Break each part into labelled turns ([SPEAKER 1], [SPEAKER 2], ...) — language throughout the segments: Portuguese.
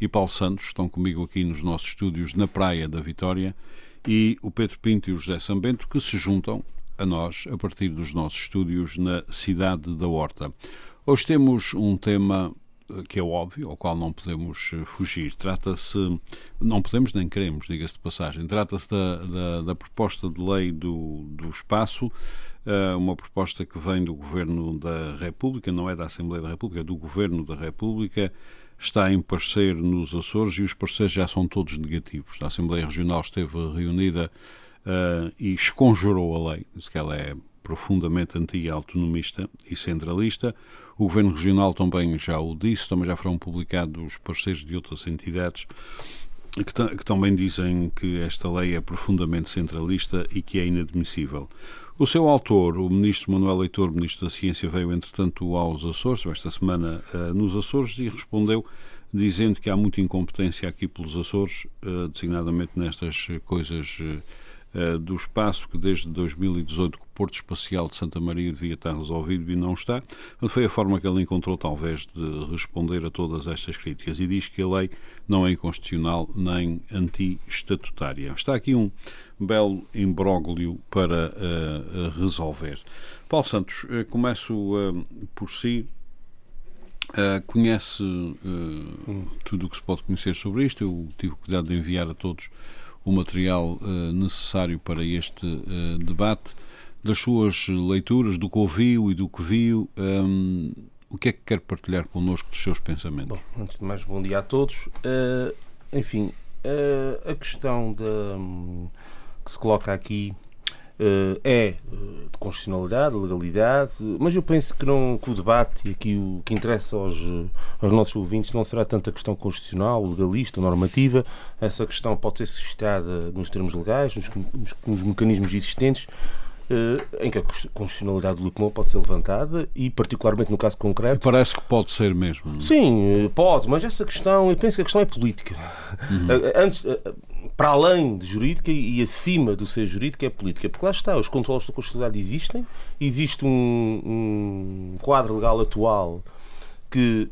[SPEAKER 1] e Paulo Santos, estão comigo aqui nos nossos estúdios na Praia da Vitória, e o Pedro Pinto e o José Sambento, que se juntam a nós a partir dos nossos estúdios na cidade da Horta. Hoje temos um tema que é óbvio, ao qual não podemos fugir. Trata-se, não podemos nem queremos, diga-se de passagem, trata-se da, da, da, proposta de lei do, do espaço, uma proposta que vem do Governo da República, não é da Assembleia da República, é do Governo da República, está em parecer nos Açores e os pareceres já são todos negativos. A Assembleia Regional esteve reunida uh, e esconjurou a lei, diz que ela é profundamente anti-autonomista e centralista. O Governo Regional também já o disse, também já foram publicados os pareceres de outras entidades que, que também dizem que esta lei é profundamente centralista e que é inadmissível. O seu autor, o ministro Manuel Leitor, ministro da Ciência, veio entretanto aos Açores, esta semana uh, nos Açores, e respondeu dizendo que há muita incompetência aqui pelos Açores, uh, designadamente nestas coisas uh, uh, do espaço, que desde 2018 o Porto Espacial de Santa Maria devia estar resolvido e não está. Foi a forma que ele encontrou, talvez, de responder a todas estas críticas e diz que a lei não é inconstitucional nem anti-estatutária. Está aqui um belo imbróglio para uh, resolver. Paulo Santos, uh, começo por si. Uh, conhece uh, tudo o que se pode conhecer sobre isto. Eu tive cuidado de enviar a todos o material uh, necessário para este uh, debate, das suas leituras, do que ouviu e do que viu. Um, o que é que quer partilhar connosco dos seus pensamentos?
[SPEAKER 2] Bom, antes de mais, bom dia a todos. Uh, enfim, a questão de, um, que se coloca aqui Uh, é uh, de constitucionalidade, legalidade, mas eu penso que, não, que o debate e aqui o que interessa aos, aos nossos ouvintes não será tanto a questão constitucional, legalista, normativa. Essa questão pode ser suscitada nos termos legais, nos, nos, nos mecanismos existentes, em que a constitucionalidade do LUCMO pode ser levantada e, particularmente no caso concreto.
[SPEAKER 1] Parece que pode ser mesmo.
[SPEAKER 2] Sim, pode, mas essa questão, eu penso que a questão é política. Uhum. Antes, para além de jurídica e acima do ser jurídica é política. Porque lá está, os controles da constitucionalidade existem, existe um, um quadro legal atual que,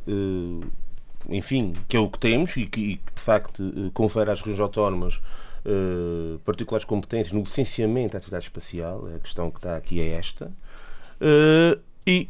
[SPEAKER 2] enfim, que é o que temos e que, e que de facto confere às regiões autónomas uh, particulares competências no licenciamento da atividade espacial. A questão que está aqui é esta. e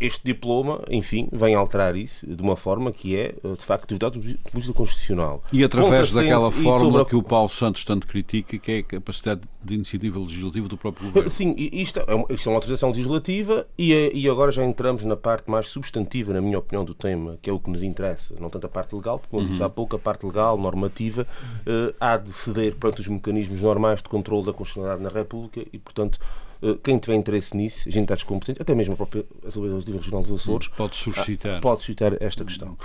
[SPEAKER 2] este diploma, enfim, vem alterar isso de uma forma que é, de facto, duvidado do ponto de vista constitucional.
[SPEAKER 1] E através daquela forma a... que o Paulo Santos tanto critica, que é a capacidade de iniciativa legislativa do próprio governo.
[SPEAKER 2] Sim, isto é uma, isto é uma autorização legislativa e, e agora já entramos na parte mais substantiva, na minha opinião, do tema, que é o que nos interessa. Não tanto a parte legal, porque, como uhum. disse há pouco, a parte legal, normativa, uh, há de ceder perante os mecanismos normais de controle da constitucionalidade na República e, portanto, eh, quem tiver interesse nisso, entidades competentes, até mesmo a própria Assembleia Legislativa Regional dos Açores,
[SPEAKER 1] pode suscitar,
[SPEAKER 2] pode suscitar esta questão.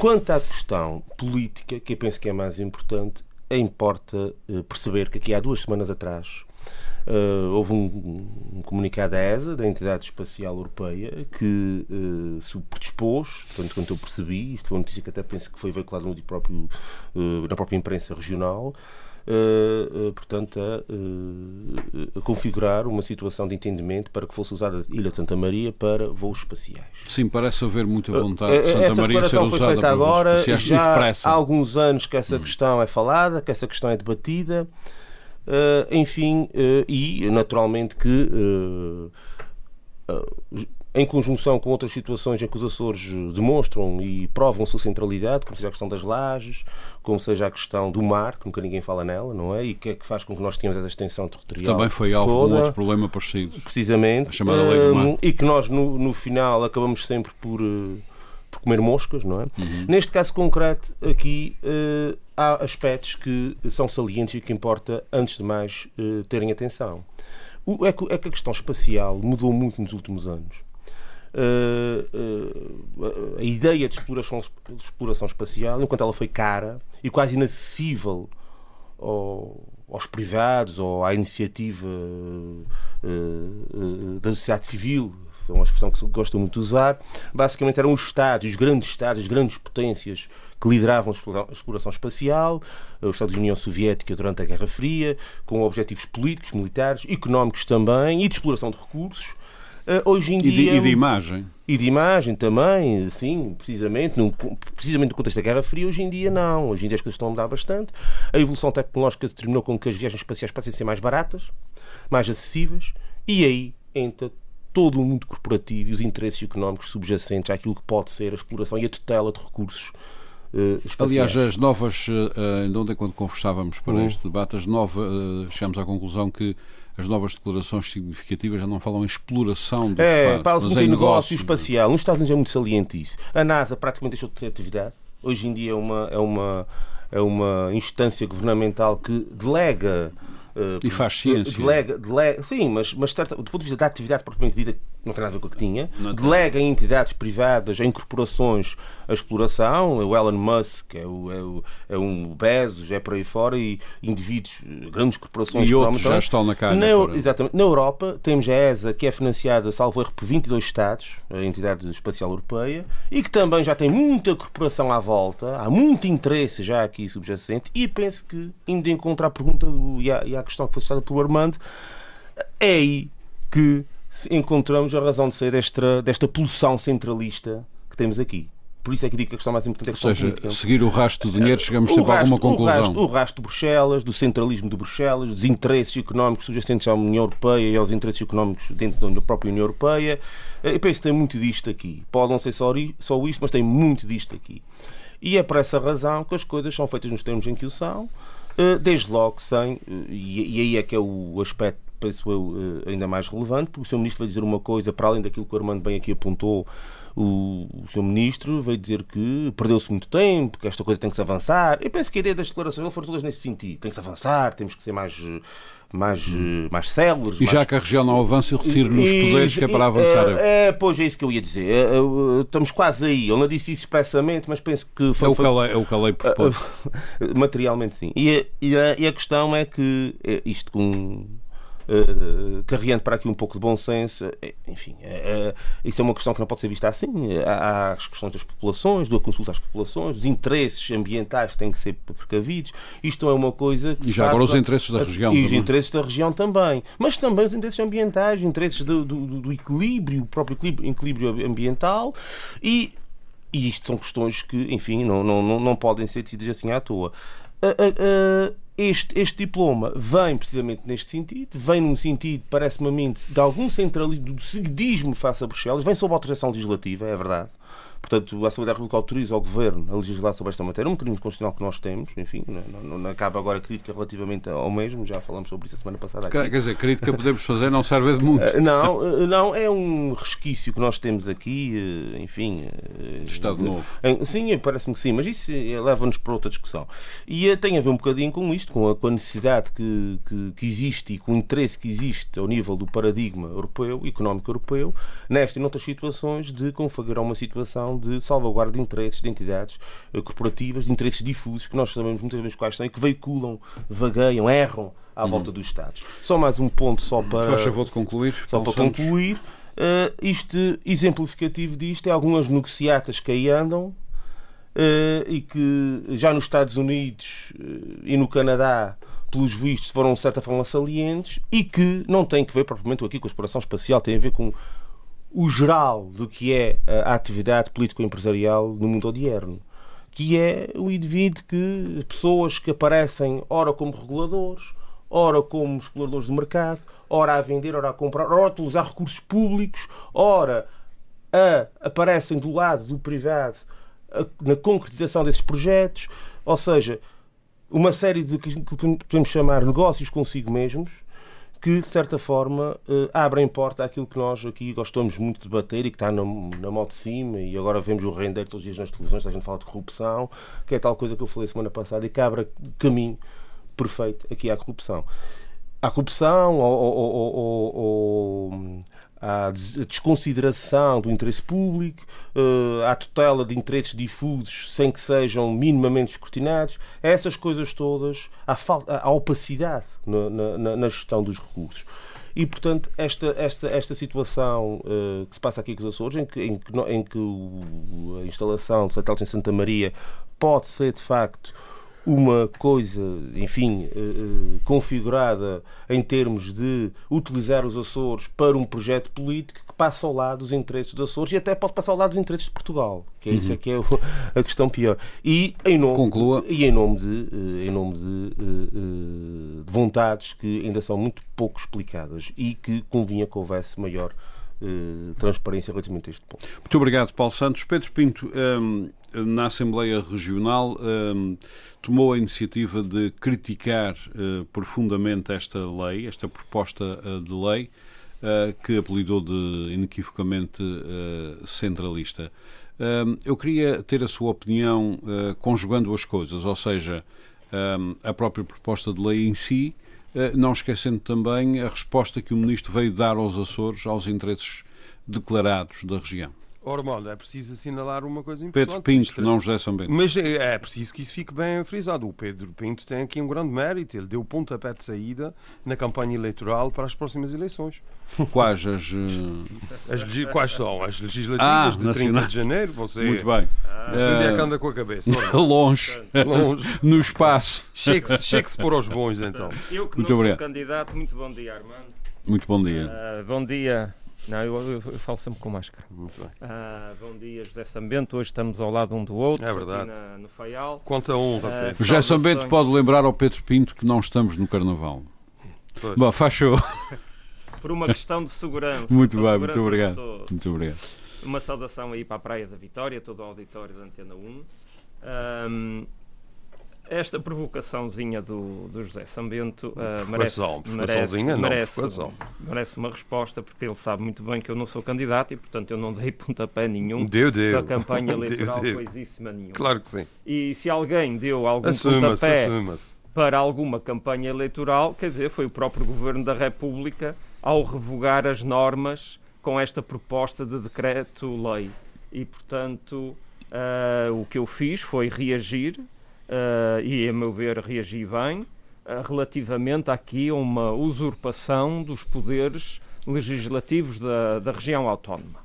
[SPEAKER 2] Quanto à questão política, que eu penso que é mais importante, importa eh, perceber que aqui há duas semanas atrás Uh, houve um, um, comunicado da ESA, da Entidade Espacial Europeia, que uh, se predispôs, tanto quanto eu percebi, isto foi uma notícia que até penso que foi veiculada no próprio, uh, na própria imprensa regional, portanto, a, uh, a, configurar uma situação de entendimento para que fosse usada a Ilha de Santa Maria para voos espaciais.
[SPEAKER 1] Sim, parece haver muita vontade de Santa essa Maria ser usada foi feita para agora, voos espaciais.
[SPEAKER 2] Já há alguns anos que essa hum. questão é falada, que essa questão é debatida. enfim, e naturalmente que em conjunção com outras situações em que os Açores demonstram e provam a sua centralidade, como seja a questão das lajes, como seja a questão do mar, que nunca ninguém fala nela, não é? E que é que faz com que nós tenhamos essa extensão territorial.
[SPEAKER 1] Também foi alvo toda, de um outro problema parecido.
[SPEAKER 2] Precisamente. A chamada lei do mar. Hum, e que nós, no, no final, acabamos sempre por, uh, por comer moscas, não é? Uhum. Neste caso concreto, aqui uh, há aspectos que são salientes e que importa, antes de mais, uh, terem atenção. O, é, que, é que a questão espacial mudou muito nos últimos anos. Uh, uh, a ideia de exploração, de exploração espacial, enquanto ela foi cara e quase inacessível ao, aos privados ou à iniciativa uh, da sociedade civil, é uma expressão que gosto muito de usar, basicamente eram os Estados, os grandes Estados, as grandes potências que lideravam a exploração espacial, os Estados da União Soviética durante a Guerra Fria, com objetivos políticos, militares, económicos também e de exploração de recursos. Hoje em dia...
[SPEAKER 1] E de, e de imagem
[SPEAKER 2] e de imagem também, sim, precisamente, no, precisamente no contexto da Guerra Fria, hoje em dia não. Hoje em dia as coisas estão a mudar bastante. A evolução tecnológica determinou com que as viagens espaciais passem a ser mais baratas, mais acessíveis, e aí entra todo o mundo corporativo e os interesses económicos subjacentes àquilo que pode ser a exploração e a tutela de recursos Uh,
[SPEAKER 1] Aliás, as novas, uh, ainda ontem quando conversávamos para uhum. este debate, as novas, uh, chegamos à conclusão que as novas declarações significativas já não falam em exploração do
[SPEAKER 2] é,
[SPEAKER 1] espaço.
[SPEAKER 2] Fala-se muito em negócio espacial. Nos Estados Unidos é muito saliente isso. A NASA praticamente deixou de ter atividade. Hoje em dia é uma, é uma, é uma instância governamental que delega
[SPEAKER 1] e faz ciência.
[SPEAKER 2] Delega, delega, sim, mas, mas do ponto de vista da atividade propriamente dita, não tem nada a ver com o que tinha. Não delega tem. em entidades privadas, em corporações, a exploração. O Elon Musk, é, o, é, o, é um Bezos, é por aí fora, e indivíduos, grandes corporações.
[SPEAKER 1] E outros já estão na cara.
[SPEAKER 2] Na, Exatamente. Na Europa, temos a ESA, que é financiada, salvo erro, por 22 Estados, a Entidade Espacial Europeia, e que também já tem muita corporação à volta, há muito interesse já aqui subjacente, e penso que, indo encontrar a pergunta do, e, a, a questão que foi citada pelo Armando, é aí que encontramos a razão de ser desta, desta poluição centralista que temos aqui. Por isso é que digo que a questão mais importante é a
[SPEAKER 1] questão Ou seja, política. seguir o rastro do dinheiro, chegamos sempre a alguma conclusão.
[SPEAKER 2] O rastro, o rastro de Bruxelas, do centralismo de Bruxelas, dos interesses económicos subjacentes à União Europeia e aos interesses económicos dentro da própria União Europeia. Eu penso que tem muito disto aqui. Pode não ser só, só isto, mas tem muito disto aqui. E é por essa razão que as coisas são feitas nos termos em que o são, eh, desde logo sem, eh, e aí é que é o aspecto penso eu, eh, ainda mais relevante, porque o Sr. Ministro vai dizer uma coisa, para além daquilo que o Armando bem aqui apontou, o, o Sr. Ministro veio dizer que perdeu-se muito tempo, que esta coisa tem que se avançar. Eu penso que a ideia das declarações ele foram todas nesse sentido. Tem que se avançar, temos que ser mais mais, mais céleres.
[SPEAKER 1] E já
[SPEAKER 2] mais...
[SPEAKER 1] que a região não avança, retire-nos poderes que é para avançar.
[SPEAKER 2] É, é, pois é isso que eu ia dizer. É, é, estamos quase aí. Ele não disse isso expressamente, mas penso que
[SPEAKER 1] foi. É o que a lei, é o que a lei propôs.
[SPEAKER 2] Materialmente, sim. E e, a, e a questão é que isto com uh, carregando para aqui um pouco de bom senso, eh, enfim, uh, isso é uma questão que não pode ser vista assim. Há, as questões das populações, da consulta às populações, os interesses ambientais têm que ser precavidos. Isto não é uma coisa que.
[SPEAKER 1] E já agora os interesses da região.
[SPEAKER 2] E os interesses da região também. Mas também os interesses ambientais, interesses do, do, do equilíbrio, o próprio equilíbrio, equilíbrio ambiental e e isto são questões que, enfim, não, não, não podem ser decididas assim à toa. Uh, uh, uh, este, este diploma vem precisamente neste sentido, vem num sentido, parece-me a mim, de algum centralismo, do seguidismo face a Bruxelas, vem sob autorização legislativa, é verdade. Portanto, a Assembleia da República autoriza ao Governo a legislar sobre esta matéria, um mecanismo constitucional que nós temos, enfim, não, não, não acaba agora a crítica relativamente ao mesmo, já falamos sobre isso a semana passada.
[SPEAKER 1] Aqui. Quer dizer, crítica podemos fazer não serve de muito. Eh,
[SPEAKER 2] não, eh, não, é um resquício que nós temos aqui, eh, enfim.
[SPEAKER 1] Estado Novo.
[SPEAKER 2] Sim, parece-me que sim, mas isso leva-nos para outra discussão. E tem a ver um bocadinho com isto, com a, com a necessidade que, que, que, existe e com o interesse que existe ao nível do paradigma europeu, económico europeu, nesta e noutras situações, de configurar uma situação de salvaguarda de interesses de entidades eh, corporativas, de interesses difusos, que nós sabemos muitas vezes quais são e que veiculam, vagueiam, erram à uhum. volta dos Estados. Só mais um ponto só para.
[SPEAKER 1] Faz favor de concluir.
[SPEAKER 2] Só para Santos. concluir. Uh, isto, exemplificativo disto é algumas negociatas que aí andam uh, e que já nos Estados Unidos uh, e no Canadá pelos vistos, foram de certa forma salientes e que não têm que ver propriamente aqui com a exploração espacial, tem a ver com o geral do que é a atividade político-empresarial no mundo odierno, que é o indivíduo que pessoas que aparecem ora como reguladores, ora como exploradores de mercado, ora a vender, ora a comprar, ora a utilizar recursos públicos, ora a, aparecem do lado do privado na concretização desses projetos, ou seja, uma série de que podemos chamar negócios consigo mesmos, que, de certa forma, uh, abrem porta àquilo que nós aqui gostamos muito de debater e que está na, na moto de cima e agora vemos o render todos os dias nas televisões, a gente fala de corrupção, que é tal coisa que eu falei semana passada e que abre caminho perfeito aqui à corrupção. À corrupção, ou, ou, ou, à desconsideração do interesse público, uh, à tutela de interesses difusos sem que sejam minimamente escrutinados, essas coisas todas, à, falta, à opacidade na, na, na gestão dos recursos. E, portanto, esta, esta, esta situação uh, que se passa aqui com os Açores, em que, em que, em que a instalação de satélites em Santa Maria pode ser, de facto, uma coisa, enfim, eh, eh, configurada em termos de utilizar os Açores para um projeto político que passa ao lado dos interesses dos Açores e até pode passar ao lado dos interesses de Portugal, que é uhum. isso é que é a questão pior. E em nome,
[SPEAKER 1] Conclua.
[SPEAKER 2] E em nome, de, eh, em nome de, de vontades que ainda são muito pouco explicadas e que convinha que houvesse maior transparência relativamente a este ponto.
[SPEAKER 1] Muito obrigado, Paulo Santos. Pedro Pinto, um, na Assembleia Regional um, tomou a iniciativa de criticar uh, profundamente esta lei, esta proposta uh, de lei, uh, que apelidou de inequivocamente centralista. Hum, eu queria ter a sua opinião conjugando as coisas, ou seja, um, a própria proposta de lei em si, não esquecendo também a resposta que o Ministro veio dar aos Açores, aos interesses declarados da região.
[SPEAKER 3] Ora, bom, é preciso assinalar uma coisa importante.
[SPEAKER 1] Pedro Pinto, é... não José São Bento.
[SPEAKER 3] Mas é, é, preciso que isso fique bem frisado. O Pedro Pinto tem aqui um grande mérito. Ele deu o pontapé de saída na campanha eleitoral para as próximas eleições.
[SPEAKER 1] Quais as...
[SPEAKER 3] Eh, as quais são? As legislativas ah, de nacional. 30 de janeiro. Você,
[SPEAKER 1] Muito bem.
[SPEAKER 3] Você uh... onde é que anda com a cabeça?
[SPEAKER 1] longe. longe. no espaço.
[SPEAKER 3] Chegue-se chegue por aos bons, então.
[SPEAKER 4] Eu que muito não obrigado. sou candidato, muito bom dia, Armando.
[SPEAKER 1] Muito bom dia.
[SPEAKER 4] Uh, bom dia não, eu, eu, eu, falo sempre com máscara. Muito bem. Ah, bom dia, José Sambento. Hoje estamos ao lado um do outro.
[SPEAKER 3] É verdade.
[SPEAKER 4] Na, no Faial.
[SPEAKER 3] Quanto a honra,
[SPEAKER 1] ah, José Sambento pode lembrar ao Pedro Pinto que não estamos no Carnaval. Pois. Bom, faz show.
[SPEAKER 4] Por uma questão de segurança.
[SPEAKER 1] Muito bem, muito obrigado. Muito obrigado.
[SPEAKER 4] Uma saudação aí para a Praia da Vitória, todo o auditório da Antena 1. Um, esta provocaçãozinha do, do José Sambento uh, merece, merece, não, merece, merece uma resposta, porque ele sabe muito bem que eu não sou candidato e, portanto, eu não dei pontapé nenhum
[SPEAKER 3] deu, deu.
[SPEAKER 4] para a campanha eleitoral, deu, deu. coisíssima nenhuma.
[SPEAKER 3] Claro que sim.
[SPEAKER 4] E se alguém deu algum assuma pontapé para alguma campanha eleitoral, quer dizer, foi o próprio Governo da República ao revogar as normas com esta proposta de decreto-lei. E, portanto, uh, o que eu fiz foi reagir uh, e, a meu ver, reagi bem, uh, relativamente aqui a uma usurpação dos poderes legislativos da, da região autónoma.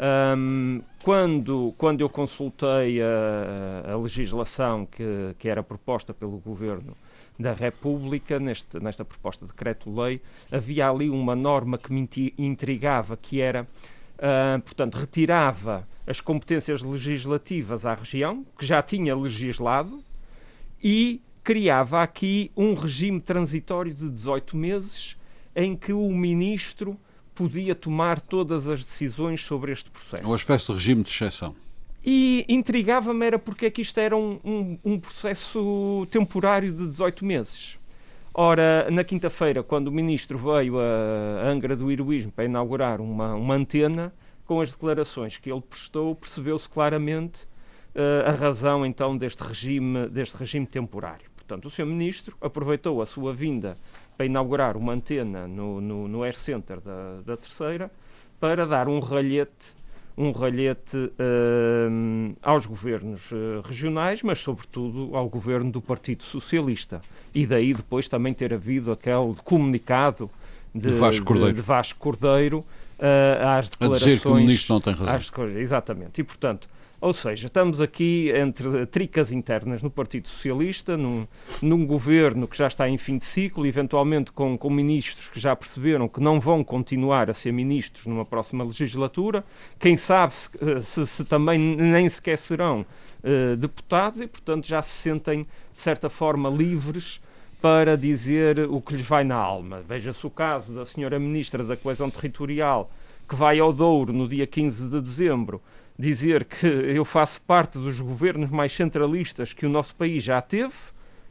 [SPEAKER 4] Um, quando, quando eu consultei a, a legislação que, que, era proposta pelo Governo da República, neste, nesta proposta de decreto-lei, havia ali uma norma que me intrigava, que era, uh, portanto, retirava as competências legislativas à região, que já tinha legislado, e criava aqui um regime transitório de 18 meses em que o ministro podia tomar todas as decisões sobre este processo.
[SPEAKER 1] Uma espécie de regime de exceção.
[SPEAKER 4] E intrigava-me era porque é que isto era um, um, um processo temporário de 18 meses. Ora, na quinta-feira, quando o ministro veio a Angra do Heroísmo para inaugurar uma, uma antena, com as declarações que ele prestou, percebeu-se claramente uh, a razão então deste regime, deste regime temporário. Portanto, o Sr. Ministro aproveitou a sua vinda para inaugurar uma antena no, no, no Air Center da, da Terceira para dar um ralhete um ralhete uh, aos governos uh, regionais, mas sobretudo ao governo do Partido Socialista. E daí depois também ter havido aquele comunicado de, de
[SPEAKER 1] Vasco Cordeiro,
[SPEAKER 4] de, de Vasco Cordeiro uh, às declarações...
[SPEAKER 1] A dizer que o ministro não tem razão.
[SPEAKER 4] Às, exatamente. E, portanto, ou seja, estamos aqui entre tricas internas no Partido Socialista, num, num governo que já está em fim de ciclo, eventualmente com, com ministros que já perceberam que não vão continuar a ser ministros numa próxima legislatura, quem sabe se, eh, se, se também nem sequer serão uh, deputados e, portanto, já se sentem, de certa forma, livres para dizer o que lhes vai na alma. Veja-se o caso da senhora Ministra da Coesão Territorial, que vai ao Douro no dia 15 de dezembro dizer que eu faço parte dos governos mais centralistas que o nosso país já teve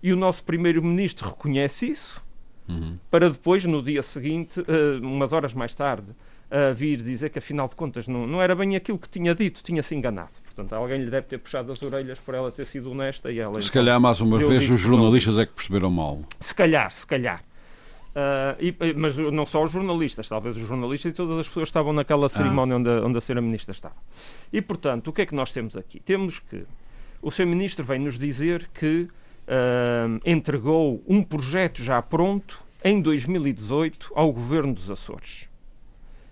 [SPEAKER 4] e o nosso primeiro-ministro reconhece isso, uhum. para depois, no dia seguinte, uh, umas horas mais tarde, uh, vir dizer que afinal de contas não, não era bem aquilo que tinha dito, tinha-se enganado. Portanto, alguém lhe deve ter puxado as orelhas por ela ter sido honesta e ela.
[SPEAKER 1] Se então, calhar, mais uma vez, os jornalistas é que perceberam mal.
[SPEAKER 4] Se calhar, se calhar. Uh, e, mas não só os jornalistas, talvez os jornalistas e todas as pessoas estavam naquela cerimónia ah. onde, onde a senhora ministra estava. E, portanto, o que é que nós temos aqui? Temos que o senhor ministro vem nos dizer que uh, entregou um projeto já pronto em 2018 ao governo dos Açores.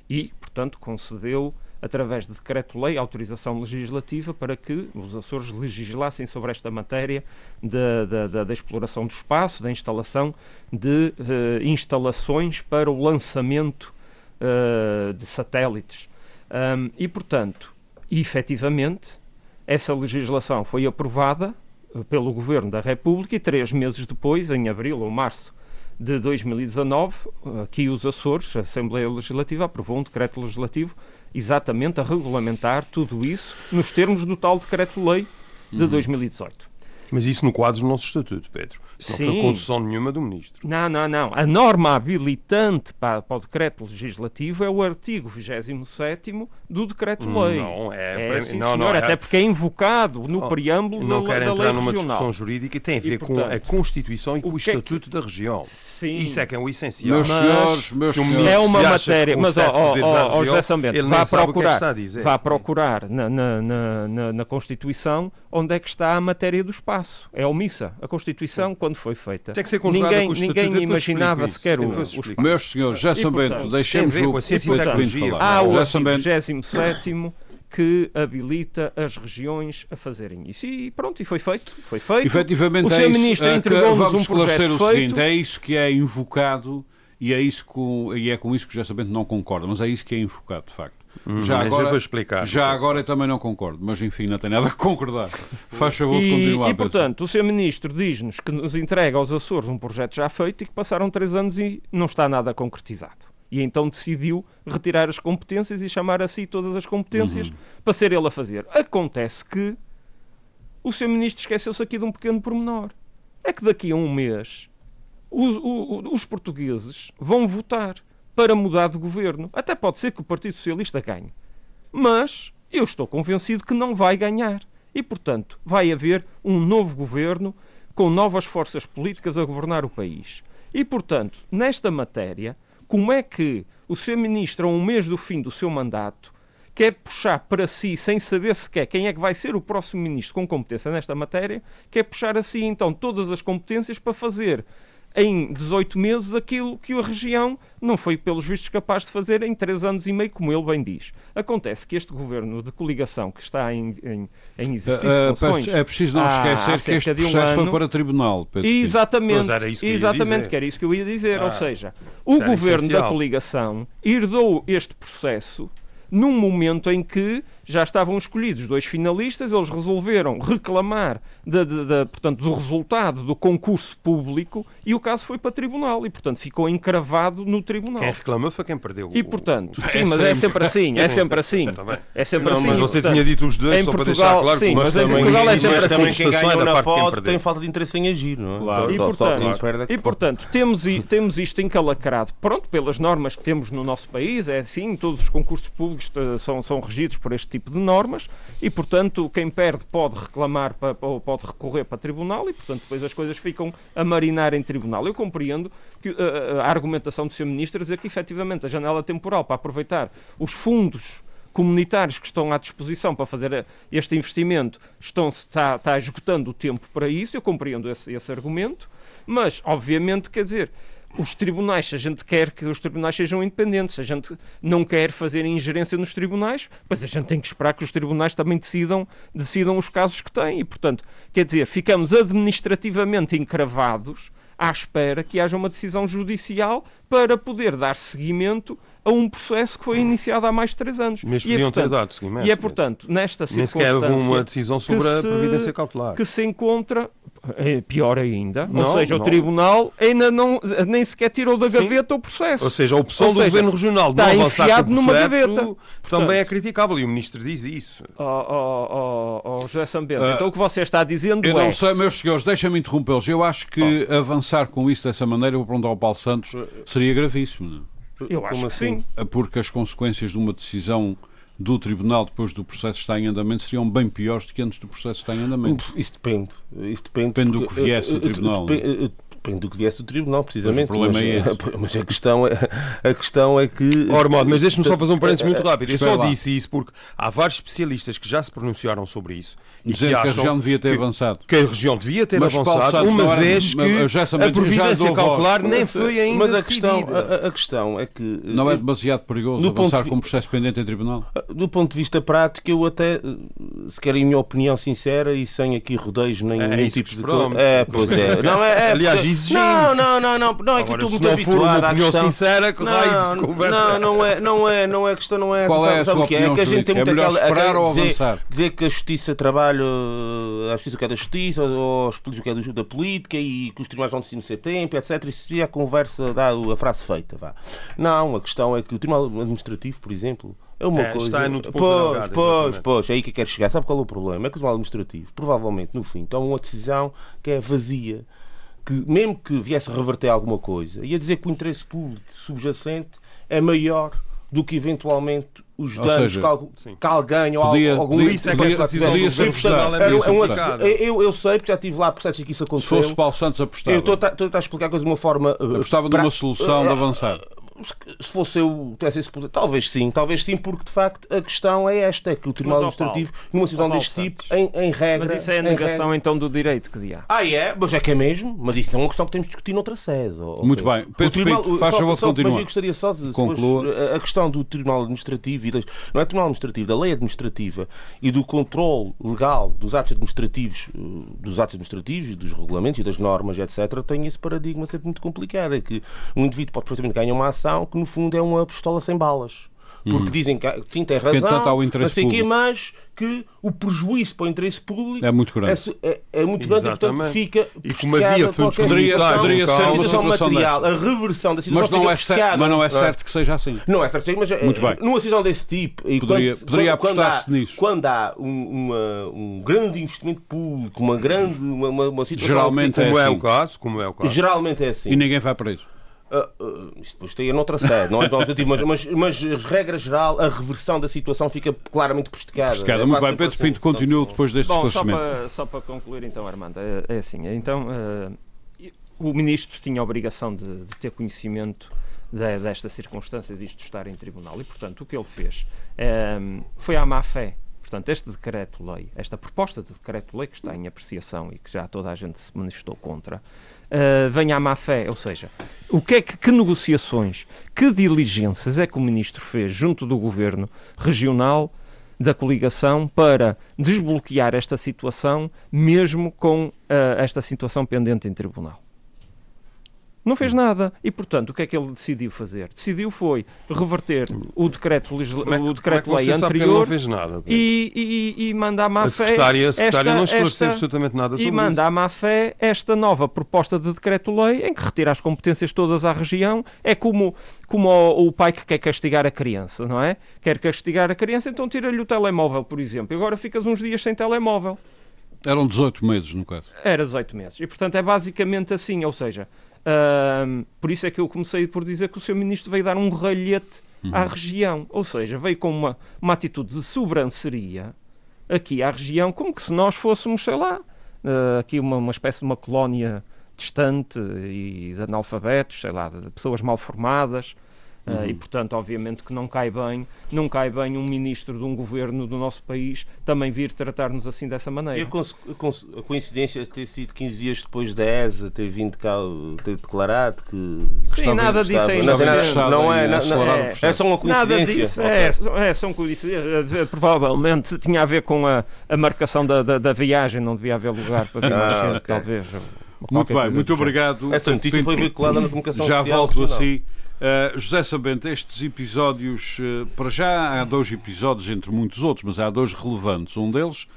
[SPEAKER 4] E, portanto, concedeu através de decreto-lei, autorização legislativa para que os Açores legislassem sobre esta matéria da, exploração do espaço, da instalação de uh, instalações para o lançamento uh, de satélites. Um, e, portanto, efetivamente, essa legislação foi aprovada eh, pelo Governo da República e três meses depois, em abril ou março de 2019, aqui os Açores, a Assembleia Legislativa, aprovou um decreto legislativo exatamente a regulamentar tudo isso nos termos do tal decreto-lei de uhum. 2018.
[SPEAKER 3] Mas isso no quadro do nosso estatuto, Pedro. Isso não Sim. foi concessão nenhuma do Ministro.
[SPEAKER 4] Não, não, não. A norma habilitante para, para o decreto legislativo é o artigo 27 do decreto-lei.
[SPEAKER 3] Não, é...
[SPEAKER 4] é sim, não, não, é... Até porque é invocado no oh, preâmbulo
[SPEAKER 3] não
[SPEAKER 4] da,
[SPEAKER 3] quero
[SPEAKER 4] da
[SPEAKER 3] entrar
[SPEAKER 4] numa
[SPEAKER 3] discussão jurídica e tem a ver e, portanto, com a Constituição e com o, o é Estatuto que... da região.
[SPEAKER 4] Sim.
[SPEAKER 3] Isso é que é o essencial.
[SPEAKER 1] Meus senhores, meus senhores.
[SPEAKER 4] É uma matéria... Mas, ó, ó, ó, José Sambento, vá procurar, vá procurar na, na, na, na Constituição onde é que está a matéria do espaço. É omissa. A Constituição, quando foi feita
[SPEAKER 3] que ser ninguém,
[SPEAKER 4] com ninguém imaginava sequer o, o
[SPEAKER 1] Meus senhores, já São Bento, deixemos o
[SPEAKER 4] Pedro falar. Há o artigo 27 que habilita as regiões a fazerem isso. E pronto, e foi feito. Foi feito.
[SPEAKER 1] Efetivamente o
[SPEAKER 4] é
[SPEAKER 1] isso.
[SPEAKER 4] Ministro é, vamos
[SPEAKER 1] um esclarecer o feito. seguinte, é isso que é invocado e é, isso com, e é com isso que já sabendo não concorda, mas é isso que é invocado, de facto.
[SPEAKER 3] Uhum, já agora, vou explicar.
[SPEAKER 1] Já agora eu também não concordo, mas enfim, não tem nada a concordar. Faz favor de continuar.
[SPEAKER 4] E, portanto, o Sr. Ministro diz-nos que nos entrega aos Açores um projeto já feito e que passaram três anos e não está nada concretizado. E então decidiu retirar as competências e chamar a si todas as competências uhum. para ser ele a fazer. Acontece que o Sr. Ministro esqueceu-se aqui de um pequeno pormenor. É que daqui a um mês os, os, os portugueses vão votar para mudar de governo. Até pode ser que o Partido Socialista ganhe. Mas eu estou convencido que não vai ganhar. E, portanto, vai haver um novo governo com novas forças políticas a governar o país. E, portanto, nesta matéria, como é que o seu ministro, a um mês do fim do seu mandato, quer puxar para si, sem saber sequer quem é que vai ser o próximo ministro com competência nesta matéria, quer puxar a si, então, todas as competências para fazer em 18 meses aquilo que a região não foi, pelos vistos, capaz de fazer em 3 anos e meio, como ele bem diz. Acontece que este governo de coligação que está em, em, em exercício uh, uh, funções,
[SPEAKER 1] É preciso não esquecer que este processo um ano, foi para tribunal. Pedro
[SPEAKER 4] exatamente, que exatamente, que era isso que eu ia dizer. Ah, Ou seja, o governo essencial. da coligação herdou este processo num momento em que já estavam escolhidos dois finalistas, eles resolveram reclamar de, de, de, portanto, do resultado do concurso público e o caso foi para tribunal e, portanto, ficou encravado no tribunal.
[SPEAKER 3] Quem reclamou foi quem perdeu.
[SPEAKER 4] E, portanto, sim, é mas é sempre assim, é sempre assim. É sempre
[SPEAKER 3] não,
[SPEAKER 4] assim.
[SPEAKER 3] Mas você portanto, tinha dito os dois só Portugal, para deixar claro
[SPEAKER 4] sim, mas, em Portugal é sempre assim.
[SPEAKER 2] Também quem ganhou na pode tem falta de interesse em agir, não é?
[SPEAKER 4] Claro. E, portanto, e, portanto temos, temos isto encalacrado, pronto, pelas normas que temos no nosso país, é assim, todos os concursos públicos eh, são, são regidos por este tipo de normas, e, portanto, quem perde pode reclamar ou pode recorrer para tribunal e, portanto, depois as coisas ficam a marinar em tribunal. Eu compreendo que uh, a argumentação do Sr. Ministro dizer que, efetivamente, a janela temporal para aproveitar os fundos comunitários que estão à disposição para fazer este investimento estão, está, está esgotando o tempo para isso, eu compreendo esse, esse argumento, mas, obviamente, quer dizer, os tribunais, se a gente quer que os tribunais sejam independentes, se a gente não quer fazer ingerência nos tribunais, pois a gente tem que esperar que os tribunais também decidam, decidam os casos que têm. E, portanto, quer dizer, ficamos administrativamente encravados à espera que haja uma decisão judicial para poder dar seguimento a um processo que foi iniciado há mais de três anos.
[SPEAKER 3] Mas podiam e é, portanto, ter dado seguimento.
[SPEAKER 4] E é, portanto, nesta circunstância...
[SPEAKER 3] Nem sequer houve uma decisão sobre a previdência cautelar.
[SPEAKER 4] Que se encontra é pior ainda. Não, Ou seja, não. o Tribunal ainda não, nem sequer tirou da gaveta Sim. o processo.
[SPEAKER 3] Ou seja, a opção Ou do seja, Governo Regional de não avançar com o numa gaveta. também é criticável e o Ministro diz isso.
[SPEAKER 4] Oh, oh, oh, oh José Sambento, uh, então o que você está dizendo
[SPEAKER 1] eu
[SPEAKER 4] é...
[SPEAKER 1] Eu não sei, meus senhores, deixa-me interrompê-los. Eu acho que oh. avançar com isso dessa maneira, vou perguntar ao Paulo Santos, seria gravíssimo.
[SPEAKER 4] Eu acho Como que assim? sim.
[SPEAKER 1] Porque as consequências de uma decisão do Tribunal depois do processo estar em andamento seriam bem piores do que antes do processo estar em andamento.
[SPEAKER 2] Isso depende. Isso depende,
[SPEAKER 1] depende porque, do que viesse do Tribunal.
[SPEAKER 2] Depende, Depende do que viesse do tribunal, precisamente.
[SPEAKER 1] Mas o problema
[SPEAKER 2] mas,
[SPEAKER 1] é esse.
[SPEAKER 2] Mas a questão é, a questão é que.
[SPEAKER 3] Ormond, mas deixe-me só fazer um parênteses muito rápido. Eu só disse isso porque há vários especialistas que já se pronunciaram sobre isso.
[SPEAKER 1] E Dizendo que, que a região devia ter que, avançado.
[SPEAKER 3] Que a região devia ter mas avançado, uma vez que a providência cautelar nem foi ainda
[SPEAKER 2] Mas a questão, a, a, questão é que...
[SPEAKER 1] Não é demasiado perigoso avançar com um processo pendente em tribunal?
[SPEAKER 2] Do ponto de vista prático, eu até, se querem a minha opinião sincera e sem aqui rodeios nem
[SPEAKER 3] é,
[SPEAKER 2] nenhum tipo de
[SPEAKER 3] coisa...
[SPEAKER 2] É, pois é. Não, é, é
[SPEAKER 3] Aliás, exigimos.
[SPEAKER 2] Não, não, não, não, não é que estou muito habituado à questão...
[SPEAKER 3] sincera, que
[SPEAKER 2] não,
[SPEAKER 3] conversa.
[SPEAKER 2] Não, não é, não é, não é questão, não é
[SPEAKER 1] Qual é a sua
[SPEAKER 2] que é? É que a gente tem muito
[SPEAKER 1] aquela... Esperar ou avançar?
[SPEAKER 2] Dizer que a justiça trabalha, a justiça que é da justiça, ou os políticos que é da política e que os tribunais vão decidir no seu tempo, etc. Isso seria a conversa, dá a frase feita, vá. Não, a questão é que o Tribunal Administrativo, por exemplo, é uma
[SPEAKER 3] é,
[SPEAKER 2] coisa.
[SPEAKER 3] Está no
[SPEAKER 2] pois, pois, pois, é aí que eu quero chegar. Sabe qual é o problema? É que o Tribunal Administrativo, provavelmente, no fim, toma uma decisão que é vazia. Que, mesmo que viesse a reverter alguma coisa, ia dizer que o interesse público subjacente é maior do que eventualmente os danos seja, que, que alguém ou
[SPEAKER 1] podia,
[SPEAKER 2] algum
[SPEAKER 1] podia, isso é podia ser
[SPEAKER 2] eu, eu sei, porque já estive lá processos que isso aconteceu.
[SPEAKER 1] Se fosse Paulo Santos apostava.
[SPEAKER 2] Eu estou a, estou a explicar a coisa de uma forma.
[SPEAKER 1] Uh, apostava pra, numa solução uh, de avançar
[SPEAKER 2] se fosse eu tivesse esse poder, talvez sim, talvez sim, porque de facto a questão é esta: é que o Tribunal mas, Administrativo, Paulo, numa situação deste tipo, em, em, regra.
[SPEAKER 4] Mas isso é a negação regra... então do direito que dia.
[SPEAKER 2] Ah, é? Mas é que é mesmo, mas isso não é uma questão que temos de discutir noutra sede.
[SPEAKER 1] Muito bem, Pedro tribunal, Pinto, faz favor de continuar. Mas
[SPEAKER 2] eu gostaria só de
[SPEAKER 1] Conclua.
[SPEAKER 2] a questão do Tribunal Administrativo, e das, não é Tribunal Administrativo, da lei administrativa e do controle legal dos atos administrativos, eh, dos atos administrativos e dos regulamentos e das normas, etc., tem esse paradigma sempre muito complicado. É que um indivíduo pode perfeitamente ganhar uma ação que no fundo é uma pistola sem balas. Porque hum. dizem que sim, tem razão, mas, sei que, mas que o prejuízo para o interesse público
[SPEAKER 1] é muito grande.
[SPEAKER 2] É, é, é muito grande e, portanto, fica
[SPEAKER 3] e como havia fundos comunitários
[SPEAKER 1] poderia ser uma situação
[SPEAKER 2] material, a reversão da situação
[SPEAKER 1] mas não é certo, Mas não é certo que seja assim.
[SPEAKER 2] Não é certo, mas muito bem. numa situação desse tipo...
[SPEAKER 1] E poderia quando, poderia apostar-se nisso.
[SPEAKER 2] Quando há um, uma, um grande investimento público, uma grande uma, uma, uma situação...
[SPEAKER 1] Geralmente
[SPEAKER 3] é como
[SPEAKER 1] é,
[SPEAKER 3] assim. é o caso, como é o caso.
[SPEAKER 2] Geralmente é assim.
[SPEAKER 1] E ninguém vai para isso.
[SPEAKER 2] Uh, uh, isso depois tem noutra sede, não é objetivo, mas, mas, mas, regra geral, a reversão da situação fica claramente. Prejudicada,
[SPEAKER 1] é muito bem. Pedro Pinto continua depois deste
[SPEAKER 4] Bom,
[SPEAKER 1] esclarecimento.
[SPEAKER 4] Só para, só para concluir, então, Armando, é, é assim. Então, uh, o Ministro tinha a obrigação de, de ter conhecimento de, desta circunstância, disto estar em tribunal, e, portanto, o que ele fez foi à má fé. Portanto, este decreto-lei, esta proposta de decreto-lei que está em apreciação e que já toda a gente se manifestou contra, uh, venha à má fé. Ou seja, o que é que, que negociações, que diligências é que o Ministro fez junto do Governo Regional da coligação para desbloquear esta situação, mesmo com uh, esta situação pendente em tribunal? Não fez nada. E, portanto, o que é que ele decidiu fazer? Decidiu foi reverter o decreto,
[SPEAKER 3] como é,
[SPEAKER 4] o decreto lei
[SPEAKER 3] é
[SPEAKER 4] anterior
[SPEAKER 3] não fez nada,
[SPEAKER 4] e, e, e mandar à má
[SPEAKER 3] a secretária, fé. A secretária esta, não esclareceu esta, absolutamente nada sobre
[SPEAKER 4] E manda à má fé esta nova proposta de decreto-lei em que retira as competências todas à região. É como, como o, o, pai que quer castigar a criança, não é? Quer castigar a criança, então tira-lhe o telemóvel, por exemplo. E agora ficas uns dias sem telemóvel.
[SPEAKER 1] Eram 18 meses, no caso.
[SPEAKER 4] Era 18 meses. E, portanto, é basicamente assim. Ou seja, Uh, por isso é que eu comecei por dizer que o seu ministro veio dar um ralhete uhum. à região. Ou seja, veio com uma, uma atitude de sobranceria aqui à região, como que se nós fôssemos, sei lá, uh, aqui uma, uma espécie de uma colónia distante e de analfabetos, sei lá, de pessoas mal formadas. Uhum. Uh, e, portanto, obviamente que não cai bem, não cai bem um ministro de um governo do nosso país também vir tratar-nos assim dessa maneira.
[SPEAKER 2] E a, coincidência de ter sido 15 dias depois da ESA ter vindo cá, ter declarado que.
[SPEAKER 4] Sim, nada disso é
[SPEAKER 2] não, é, não, é, é só uma coincidência.
[SPEAKER 4] Disso, okay. é, é só uma coincidência. Provavelmente tinha a ver com a, a marcação da, da, da, viagem, não devia haver lugar para vir ah, okay. talvez.
[SPEAKER 1] Muito bem, muito obrigado.
[SPEAKER 2] Esta notícia foi veiculada na comunicação
[SPEAKER 1] Já
[SPEAKER 2] social,
[SPEAKER 1] volto a si. Uh, José Sabente, estes episódios, uh, para já há dois episódios entre muitos outros, mas há dois relevantes. Um deles uh,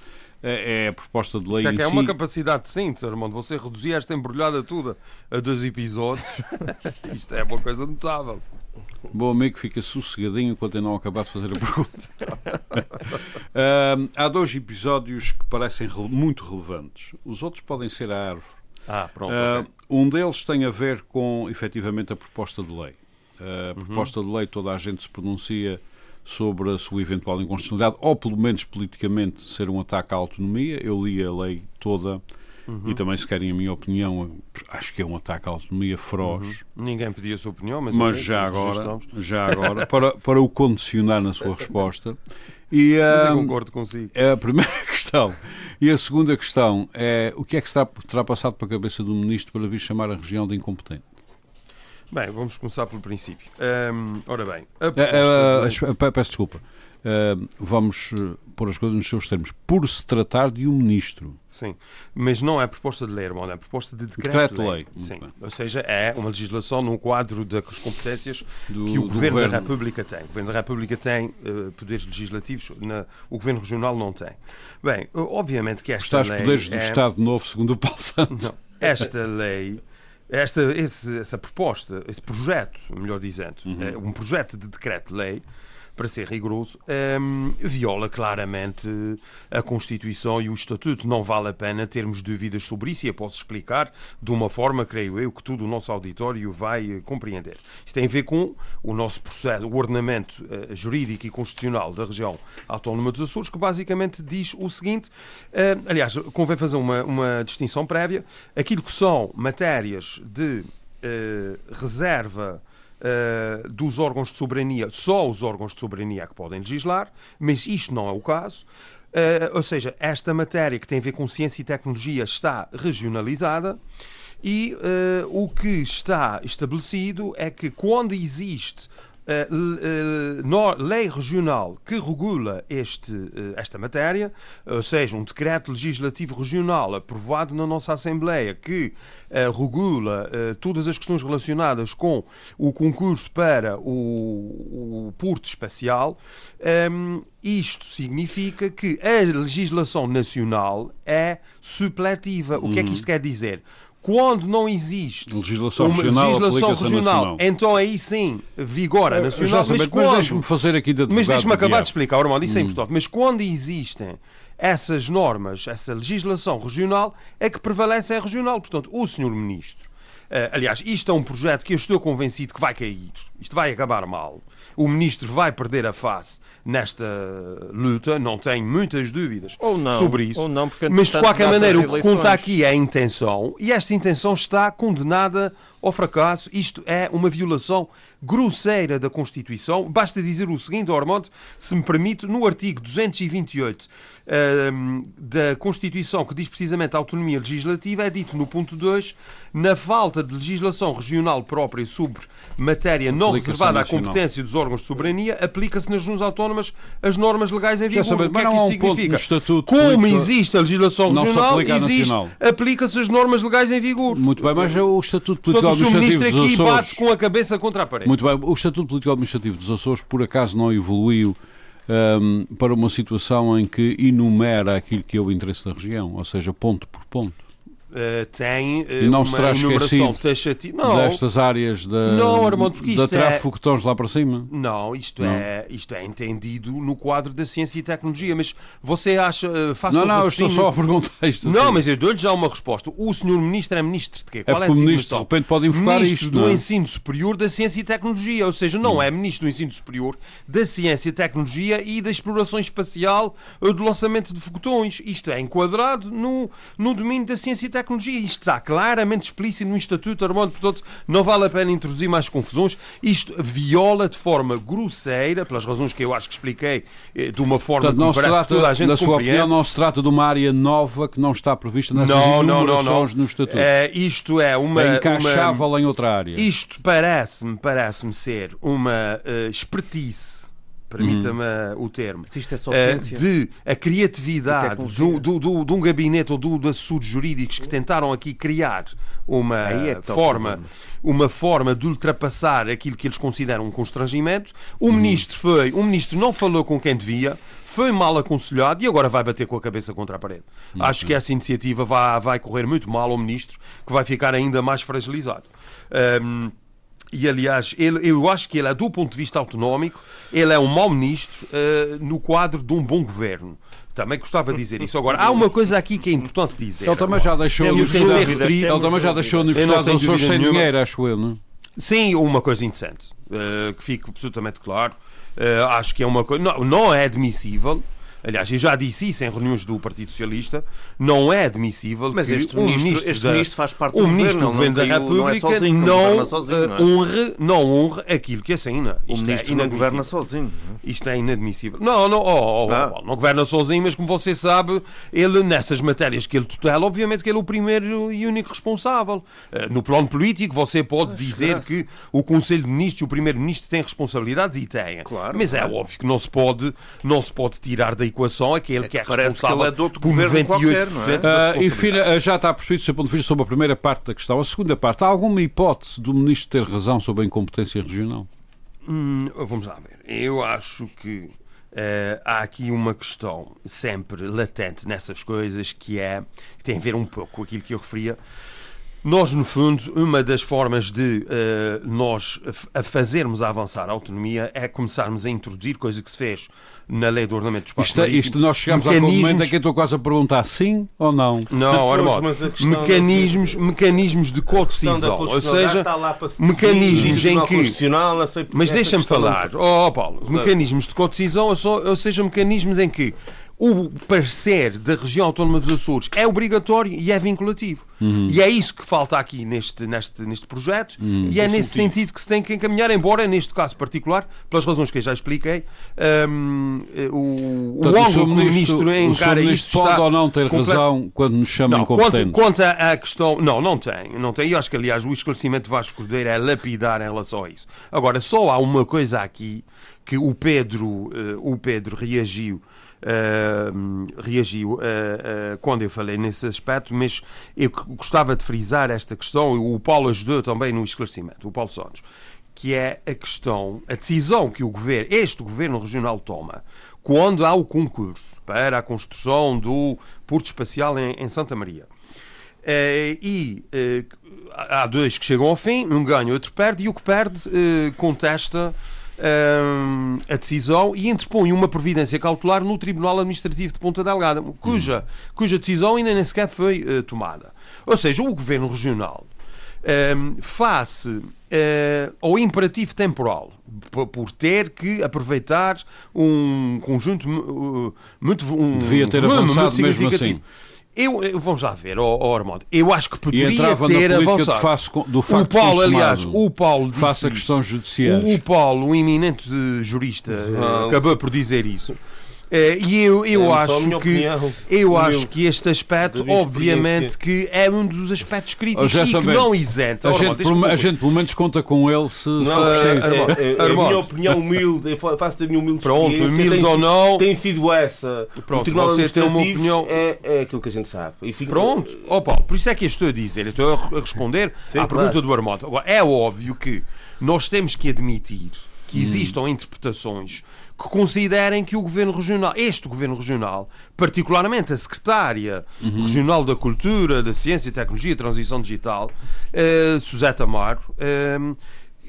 [SPEAKER 1] é a proposta de lei
[SPEAKER 3] Isso é que
[SPEAKER 1] é
[SPEAKER 3] si. uma capacidade de síntese, Armando. Você reduzir esta embrulhada toda a dois episódios, isto é uma coisa notável.
[SPEAKER 1] Bom amigo, fica sossegadinho enquanto eu não acabar de fazer a pergunta. há dois episódios que parecem muito relevantes. Os outros podem ser a árvore.
[SPEAKER 3] Ah, pronto. Okay.
[SPEAKER 1] Um deles tem a ver com, efetivamente, a proposta de lei. A uhum. proposta de lei, toda a gente se pronuncia sobre a sua eventual inconstitucionalidade, ou pelo menos politicamente ser um ataque à autonomia. Eu li a lei toda uhum. e também, se querem a minha opinião, acho que é um ataque à autonomia feroz.
[SPEAKER 3] Uhum. Ninguém pedia a sua opinião, mas,
[SPEAKER 1] mas já, agora, já agora, para, para o condicionar na sua resposta. E,
[SPEAKER 3] mas eu concordo consigo.
[SPEAKER 1] É a primeira questão. E a segunda questão é o que é que será, terá passado para a cabeça do ministro para vir chamar a região de incompetente?
[SPEAKER 3] Bem, vamos começar pelo princípio. Ora bem,
[SPEAKER 1] a proposta... uh, uh, peço desculpa. Uh, vamos pôr as coisas nos seus termos. Por se tratar de um ministro.
[SPEAKER 3] Sim, mas não é proposta de lei, irmão, é proposta de decreto-lei. Decreto Sim, ou seja, é uma legislação num quadro das competências do, que o governo, governo, da República tem. O Governo da República tem poderes legislativos, na, o Governo Regional não tem. Bem, obviamente que esta
[SPEAKER 1] Está
[SPEAKER 3] lei...
[SPEAKER 1] os poderes
[SPEAKER 3] é...
[SPEAKER 1] do Estado Novo, segundo o Paulo Santos. Não,
[SPEAKER 3] esta lei esta, esse, essa proposta, esse projeto, melhor dizendo, uhum. é um projeto de decreto-lei para ser rigoroso, um, viola claramente a Constituição e o Estatuto. Não vale a pena termos dúvidas sobre isso e eu posso explicar de uma forma, creio eu, que todo o nosso auditório vai eh, compreender. Isto tem a ver com o nosso processo, o ordenamento uh, jurídico e constitucional da região autónoma dos Açores, que basicamente diz o seguinte: uh, aliás, convém fazer uma, uma distinção prévia. Aquilo que são matérias de uh, reserva uh, dos órgãos de soberania, só os órgãos de soberania é que podem legislar, mas isto não é o caso. Uh, ou seja, esta matéria que tem a ver com ciência e tecnologia está regionalizada e uh, o que está estabelecido é que quando existe lei regional que regula este, uh, esta matéria, ou seja, um decreto legislativo regional aprovado na nossa Assembleia que regula todas as questões relacionadas com o concurso para o, o porto espacial, ehm, isto significa que a legislação nacional é supletiva. O que é que isto quer dizer? Quando não existe
[SPEAKER 1] legislação uma regional, legislação regional,
[SPEAKER 3] então aí sim vigora a nacional.
[SPEAKER 1] mas, quando, mas deixe-me fazer aqui de
[SPEAKER 3] Mas deixe-me acabar de explicar, Armando, isso é hum. importante. Mas quando existem essas normas, essa legislação regional, é que prevalece a regional. Portanto, o senhor Ministro, aliás, isto é um projeto que eu estou convencido que vai cair, isto vai acabar mal. O Ministro vai perder a face nesta luta, não tenho muitas dúvidas
[SPEAKER 4] não,
[SPEAKER 3] sobre isso.
[SPEAKER 4] Não,
[SPEAKER 3] mas de qualquer maneira, o que conta aqui é a intenção, e esta intenção está condenada ao fracasso. Isto é uma violação grosseira da Constituição. Basta dizer o seguinte, Ormonte, se me permite, no artigo 228 uh, da Constituição, que diz precisamente a autonomia legislativa, é dito no ponto 2, na falta de legislação regional própria sobre matéria não reservada à competência dos órgãos de soberania, aplica-se nas regiões autónomas as normas legais em vigor.
[SPEAKER 1] Saber,
[SPEAKER 3] o que é que
[SPEAKER 1] isso
[SPEAKER 3] um significa?
[SPEAKER 1] Estatuto
[SPEAKER 3] Como existe a legislação regional, aplica-se as normas legais em vigor.
[SPEAKER 1] Muito bem, mas o Estatuto Político Administrativo dos Açores... bate
[SPEAKER 3] com a cabeça contra a parede.
[SPEAKER 1] Muito bem, o Estatuto Político Administrativo dos Açores por acaso não evoluiu um, para uma situação em que enumera aquilo que é o interesse da região, ou seja, ponto por ponto.
[SPEAKER 3] Uh, tem uh, não uma enumeração taxativa.
[SPEAKER 1] Não, destas áreas da, não, Armando, porque da tráfego é... que estão lá para cima?
[SPEAKER 3] Não, isto, não. É, isto é entendido no quadro da ciência e tecnologia, mas você acha... Uh,
[SPEAKER 1] faça não, não, eu estou só a perguntar isto.
[SPEAKER 3] Não, assim. mas eu dou-lhe já uma resposta. O senhor Ministro é Ministro de quê?
[SPEAKER 1] Qual é, é o Ministro, de repente, pode invocar
[SPEAKER 3] ministro
[SPEAKER 1] isto,
[SPEAKER 3] do?
[SPEAKER 1] É?
[SPEAKER 3] Ensino Superior da Ciência e Tecnologia, ou seja, não hum. é Ministro do Ensino Superior da Ciência e Tecnologia e da Exploração Espacial ou do lançamento de foguetões. Isto é enquadrado no, no domínio da Ciência e Tecnologia. Isto está claramente explícito no Estatuto Armando, portanto não vale a pena introduzir mais confusões. Isto viola de forma grosseira, pelas razões que eu acho que expliquei, eh, de uma forma portanto,
[SPEAKER 1] que parece trata, toda a gente na sua opinião, não se trata de uma área nova que não está prevista nas não, não, não, não. no Estatuto.
[SPEAKER 3] É, isto é uma...
[SPEAKER 1] É encaixável
[SPEAKER 3] uma,
[SPEAKER 1] em outra área.
[SPEAKER 3] Isto parece-me parece ser uma uh, expertise permita-me uhum. o termo,
[SPEAKER 4] isto é só uh,
[SPEAKER 3] de a criatividade do, do, do, de um gabinete ou do, de assessores jurídicos que tentaram aqui criar uma é forma, uma forma de ultrapassar aquilo que eles consideram um constrangimento. O uhum. ministro foi, o ministro não falou com quem devia, foi mal aconselhado e agora vai bater com a cabeça contra a parede. Uhum. Acho que essa iniciativa vai, vai correr muito mal ao ministro, que vai ficar ainda mais fragilizado. Um, e aliás, ele, eu acho que ele é, do ponto de vista autonómico, ele é um mau ministro uh, no quadro de um bom governo. Também gostava de dizer isso. Agora, há uma coisa aqui que é importante dizer.
[SPEAKER 1] Ele também já deixou a Universidade, ele também já deixou a Universidade dos Açores sem dinheiro, acho eu, não
[SPEAKER 3] Sim, uma coisa interessante, uh, que fique absolutamente claro. Uh, acho que é uma coisa. Não, não é admissível Aliás, eu já disse isso em reuniões do Partido Socialista, não é admissível
[SPEAKER 2] Mas
[SPEAKER 3] que
[SPEAKER 2] este
[SPEAKER 3] um
[SPEAKER 2] ministro,
[SPEAKER 3] ministro,
[SPEAKER 2] este
[SPEAKER 3] da,
[SPEAKER 2] ministro faz parte
[SPEAKER 3] um
[SPEAKER 2] do
[SPEAKER 3] ministro do
[SPEAKER 2] governo,
[SPEAKER 3] governo da
[SPEAKER 2] não, não é
[SPEAKER 3] República
[SPEAKER 2] sozinho, não
[SPEAKER 3] não,
[SPEAKER 2] sozinho, não é?
[SPEAKER 3] honre, não honre aquilo que assina.
[SPEAKER 2] O
[SPEAKER 3] Isto
[SPEAKER 2] ministro
[SPEAKER 3] é
[SPEAKER 2] não governa sozinho. é?
[SPEAKER 3] Isto é inadmissível. Não, não, oh, oh,
[SPEAKER 2] Ah.
[SPEAKER 3] Paulo, não governa sozinho, mas como você sabe, ele, nessas matérias que ele tutela, obviamente que ele é o primeiro e único responsável. Eh, No plano político, você pode dizer
[SPEAKER 2] graça.
[SPEAKER 3] que o Conselho de Ministros e o Primeiro-Ministro têm responsabilidades e têm.
[SPEAKER 2] Claro,
[SPEAKER 3] mas é
[SPEAKER 2] claro.
[SPEAKER 3] óbvio que não se pode, não se pode tirar da equação aquele que é
[SPEAKER 2] parece que
[SPEAKER 3] responsável
[SPEAKER 2] ele é de outro
[SPEAKER 3] por
[SPEAKER 2] governo
[SPEAKER 3] 98%
[SPEAKER 2] qualquer, não é?
[SPEAKER 3] da
[SPEAKER 1] Ah, enfim, ah, já está percebido do seu ponto de vista sobre a primeira parte da questão. A segunda parte, há alguma hipótese do ministro ter razão sobre a incompetência regional?
[SPEAKER 3] Hum, vamos lá ver. Eu acho que eh, há aqui uma questão sempre latente nessas coisas que é que tem a ver um pouco com aquilo que eu referia. Nós, no fundo, uma das formas de eh, nós a fazermos avançar a autonomia é começarmos a introduzir coisa que se fez na lei do ordenamento do espaço
[SPEAKER 1] Isto, é-
[SPEAKER 3] marítimo,
[SPEAKER 1] isto nós chegamos
[SPEAKER 3] mecanismos-
[SPEAKER 1] momento em que eu estou quase a perguntar sim ou não.
[SPEAKER 3] Não,
[SPEAKER 2] Pois,
[SPEAKER 3] Armando,
[SPEAKER 2] mas a questão
[SPEAKER 3] mecanismos, mecanismos de
[SPEAKER 2] questão da
[SPEAKER 3] co-decisão, ou
[SPEAKER 2] constitucionalidade
[SPEAKER 3] seja,
[SPEAKER 2] está lá para se decidir,
[SPEAKER 3] mecanismos em que
[SPEAKER 2] Constitucional, não sei porque
[SPEAKER 3] Mas deixa-me falar, oh Paulo, mecanismos de codecisão, ou, só- ou seja, mecanismos em que o parecer da região autónoma dos Açores é obrigatório e é vinculativo. E é isso que falta aqui neste, neste, neste projeto e é nesse sentido que se tem que encaminhar, embora neste caso particular, pelas razões que eu já expliquei, hum, o, o ângulo
[SPEAKER 1] Sr.
[SPEAKER 3] que o ministro
[SPEAKER 1] o
[SPEAKER 3] encara isto
[SPEAKER 1] pode
[SPEAKER 3] está
[SPEAKER 1] ou não ter
[SPEAKER 3] complet-
[SPEAKER 1] razão quando nos chama
[SPEAKER 3] não,
[SPEAKER 1] incompetente?
[SPEAKER 3] quanto à questão. Não, não tem. Não tem. E acho que, aliás, o esclarecimento de Vasco Cordeiro é lapidar em relação a isso. Agora, só há uma coisa aqui que o Pedro, eh, o Pedro reagiu. Reagiu eh, quando eu falei nesse aspecto, mas eu gostava de frisar esta questão, o Paulo ajudou também no esclarecimento, o Paulo Santos, que é a questão, a decisão que o governo, este governo regional toma quando há o concurso para a construção do Porto Espacial em, em Santa Maria. Eh, e eh, há dois que chegam ao fim, um ganha, outro perde, e o que perde eh, contesta hum, a decisão e interpõe uma providência cautelar no Tribunal Administrativo de Ponta Delgada, cuja, cuja decisão ainda nem sequer foi eh, tomada. Ou seja, o Governo Regional um, face eh, ao imperativo temporal por ter que aproveitar um conjunto uh, muito um
[SPEAKER 1] Devia ter
[SPEAKER 3] volume
[SPEAKER 1] avançado
[SPEAKER 3] muito
[SPEAKER 1] mesmo
[SPEAKER 3] significativo.
[SPEAKER 1] assim.
[SPEAKER 3] Eu, eu- vamos lá ver, ó ó, Armando. Eu acho que
[SPEAKER 1] E
[SPEAKER 3] poderia
[SPEAKER 1] entrava na
[SPEAKER 3] ter
[SPEAKER 1] política
[SPEAKER 3] avançado.
[SPEAKER 1] de face, do
[SPEAKER 3] o
[SPEAKER 1] facto
[SPEAKER 3] Paulo,
[SPEAKER 1] consumado,
[SPEAKER 3] aliás, o Paulo disse
[SPEAKER 1] face a
[SPEAKER 3] isso.
[SPEAKER 1] questões judiciais.
[SPEAKER 3] O, o Paulo, um eminente jurista, acabou por dizer isso. Eh, e eu, eu
[SPEAKER 2] É
[SPEAKER 3] acho que
[SPEAKER 2] opinião.
[SPEAKER 3] eu acho que este aspecto, obviamente, que é um dos aspectos
[SPEAKER 1] Oh,
[SPEAKER 3] críticos
[SPEAKER 1] já
[SPEAKER 3] e que não isenta.
[SPEAKER 1] a,
[SPEAKER 3] Ora,
[SPEAKER 1] gente, pelo- a gente, pelo menos, conta com ele se
[SPEAKER 2] Não,
[SPEAKER 1] for
[SPEAKER 2] é, é, é, é a minha opinião humilde, faço da minha humilde
[SPEAKER 3] Pronto, humilde
[SPEAKER 2] tem
[SPEAKER 3] ou não.
[SPEAKER 2] Tem sido essa.
[SPEAKER 3] Pronto,
[SPEAKER 2] o
[SPEAKER 3] você tem uma opinião-
[SPEAKER 2] É, é aquilo que a gente sabe. E fica-
[SPEAKER 3] Pronto, Paulo, por isso é que eu estou a dizer, eu estou a responder
[SPEAKER 2] Sim,
[SPEAKER 3] à
[SPEAKER 2] claro.
[SPEAKER 3] pergunta do Armando. Agora, é óbvio que nós temos que admitir que
[SPEAKER 2] Hum.
[SPEAKER 3] existam interpretações que considerem que o Governo Regional, este Governo Regional, particularmente a Secretária
[SPEAKER 2] Uhum.
[SPEAKER 3] Regional da Cultura, da Ciência e Tecnologia e Transição Digital, eh, Suzete Amaro, eh,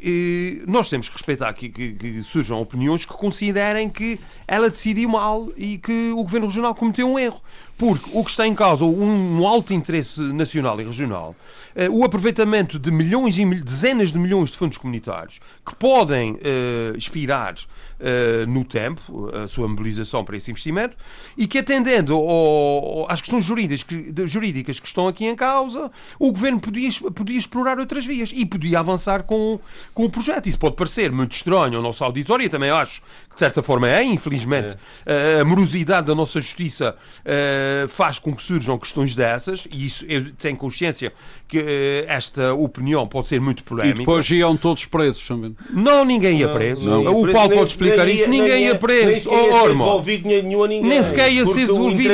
[SPEAKER 3] e nós temos que respeitar que, que- que surjam opiniões que considerem que ela decidiu mal e que o Governo Regional cometeu um erro. Porque o que está em causa, um, um alto interesse nacional e regional, eh, o aproveitamento de milhões e mil- dezenas de milhões de fundos comunitários que podem eh, expirar eh, no tempo, a sua mobilização para esse investimento, e que atendendo ao- às questões jurídicas que, jurídicas que estão aqui em causa, o Governo podia, podia explorar outras vias e podia avançar com, com o projeto. Isso pode parecer muito estranho ao nosso auditório, e também acho que de certa forma é, infelizmente, a- a morosidade da nossa justiça eh, faz com que surjam questões dessas, e isso eu tenho consciência que eh, esta opinião pode ser muito
[SPEAKER 1] E
[SPEAKER 3] polémica.
[SPEAKER 1] depois iam todos presos também.
[SPEAKER 3] Não, ninguém ia preso.
[SPEAKER 1] não.
[SPEAKER 3] O Paulo pode explicar isso. Ninguém ia preso.
[SPEAKER 2] Nem sequer ia ser dinheiro nenhum a ninguém.
[SPEAKER 3] Nem sequer ia ser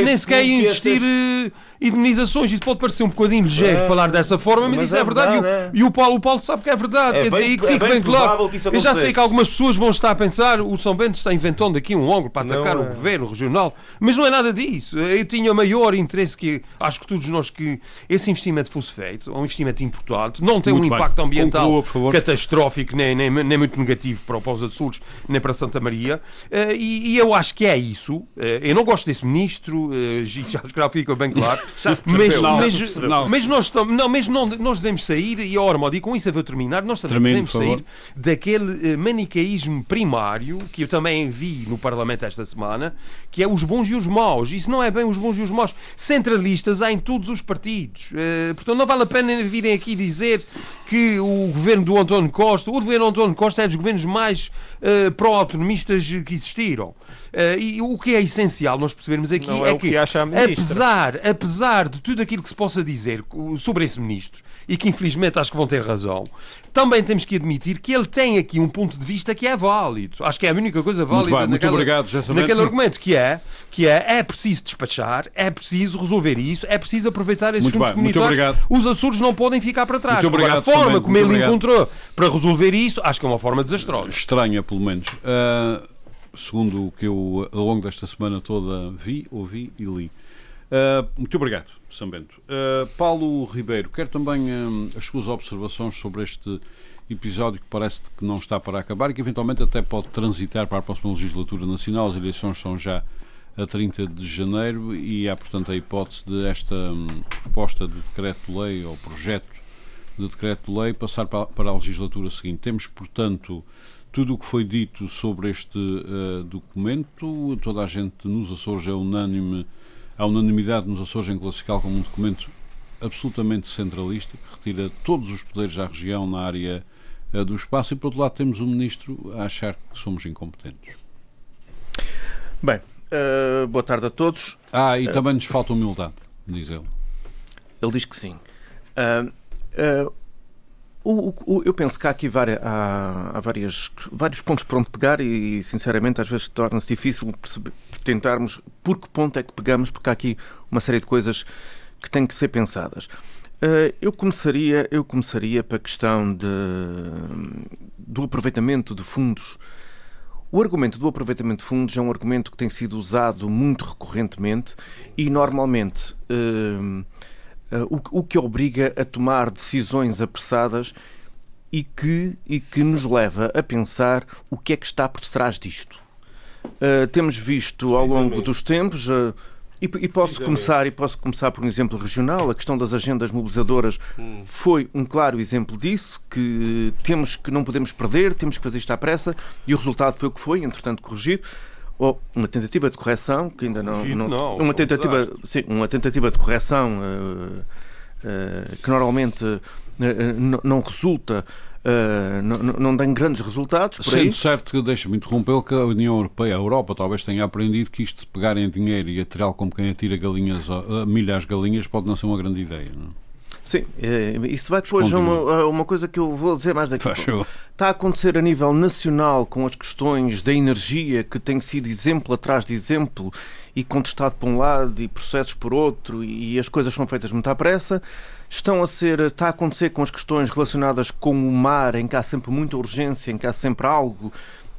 [SPEAKER 3] nem sequer ia
[SPEAKER 2] público
[SPEAKER 3] indemnizações. Isso pode parecer um bocadinho ligeiro
[SPEAKER 2] É.
[SPEAKER 3] falar dessa forma, mas,
[SPEAKER 2] Mas
[SPEAKER 3] isso é,
[SPEAKER 2] é
[SPEAKER 3] verdade. E o-
[SPEAKER 2] verdade,
[SPEAKER 3] E, o Paulo, o Paulo sabe que é verdade.
[SPEAKER 2] É
[SPEAKER 3] Quer
[SPEAKER 2] bem-
[SPEAKER 3] dizer, e que
[SPEAKER 2] é
[SPEAKER 3] fique
[SPEAKER 2] bem
[SPEAKER 3] bem, claro. Eu já sei que algumas pessoas vão estar a pensar o São Bento está inventando aqui um ângulo para atacar
[SPEAKER 2] Não
[SPEAKER 3] o
[SPEAKER 2] é.
[SPEAKER 3] governo regional, mas não é nada disso. Eu tinha maior interesse que, acho que todos nós, que esse investimento fosse feito, um investimento importante, não tem
[SPEAKER 1] Muito
[SPEAKER 3] um
[SPEAKER 1] bem.
[SPEAKER 3] impacto ambiental
[SPEAKER 1] Conclua,
[SPEAKER 3] catastrófico, nem, nem, nem muito negativo para o Pós Açores, nem para Santa Maria. Eh, e, e eu acho que é isso. Eh, eu não gosto desse ministro, uh, isso acho que já fica bem claro. Mas, mas, não. mas, nós estamos, não, mas não, nós devemos sair, e a Ormod, e com isso eu vou terminar, nós também Termino, devemos sair daquele uh, manicaísmo primário que eu também vi no Parlamento esta semana, que é os bons e os maus. Isso não é bem os bons e os maus. Centralistas há em todos os partidos. Uh, portanto, não vale a pena virem aqui dizer que o governo do António Costa, o governo do António Costa é dos governos mais uh, pró-autonomistas que existiram. Uh, e o que é essencial nós percebermos aqui é, é, que, que apesar, apesar de tudo aquilo que se possa dizer sobre esse ministro, e que infelizmente acho que vão ter razão, também temos que admitir que ele tem aqui um ponto de vista que é válido. Acho que é a única coisa válida
[SPEAKER 1] muito muito obrigado,
[SPEAKER 3] naquele argumento, que é, que é é preciso despachar, é preciso resolver isso, é preciso aproveitar esses muito fundos bem, comunitários. Os Açores não podem ficar para trás.
[SPEAKER 1] Muito obrigado,
[SPEAKER 3] Agora, forma como ele obrigado. encontrou para resolver isso, acho que é uma forma desastrosa.
[SPEAKER 1] Estranha, pelo menos. Uh segundo o que eu ao longo desta semana toda vi, ouvi e li. Uh, muito obrigado, São Bento. Uh, Paulo Ribeiro, quero também as suas observações sobre este episódio que parece que não está para acabar e que eventualmente até pode transitar para a próxima legislatura nacional. As eleições são já a 30 de janeiro e há, portanto, a hipótese de esta um, proposta de decreto-lei ou projeto de decreto-lei passar para, para a legislatura seguinte. Temos, portanto, tudo o que foi dito sobre este uh, documento, toda a gente nos Açores é unânime, a unanimidade nos Açores em classificá-lo como um documento absolutamente centralista, que retira todos os poderes à região na área uh, do espaço, e por outro lado temos o Ministro a achar que somos incompetentes.
[SPEAKER 5] Bem, uh, boa tarde a todos.
[SPEAKER 1] Ah, e também nos falta humildade, diz ele.
[SPEAKER 5] Ele diz que sim. O, o, eu penso que há aqui várias, há, há várias, vários pontos para onde pegar e, sinceramente, às vezes torna-se difícil perceber, tentarmos por que ponto é que pegamos, porque há aqui uma série de coisas que têm que ser pensadas. Uh, eu começaria, eu começaria para a questão de, do aproveitamento de fundos. O argumento do aproveitamento de fundos é um argumento que tem sido usado muito recorrentemente e normalmente uh, o, o, que obriga a tomar decisões apressadas e que, e que nos leva a pensar o que é que está por detrás disto. Uh, temos visto ao longo dos tempos. Uh, e, e, posso começar e posso começar por um exemplo regional. A questão das agendas mobilizadoras hum. foi um claro exemplo disso que temos que não podemos perder, temos que fazer isto à pressa e o resultado foi o que foi, entretanto corrigido ou uma tentativa de correção que ainda não, não,
[SPEAKER 3] não
[SPEAKER 5] uma tentativa sim, uma tentativa de correção uh, uh, que normalmente uh, não resulta Uh, não, não tem grandes resultados. Por
[SPEAKER 1] Sendo aí. certo que, deixa-me interromper, que a União Europeia, a Europa, talvez tenha aprendido que isto de pegarem dinheiro e atirar como quem atira galinhas, uh, milha às galinhas, pode não ser uma grande ideia. Não?
[SPEAKER 5] Sim, é, isso vai depois a uma, uma, coisa que eu vou dizer mais daqui. Está a acontecer a nível nacional com as questões da energia, que tem sido exemplo atrás de exemplo e contestado por um lado e processos por outro, e as coisas são feitas muito à pressa. Estão a ser, está a acontecer com as questões relacionadas com o mar, em que há sempre muita urgência, em que há sempre algo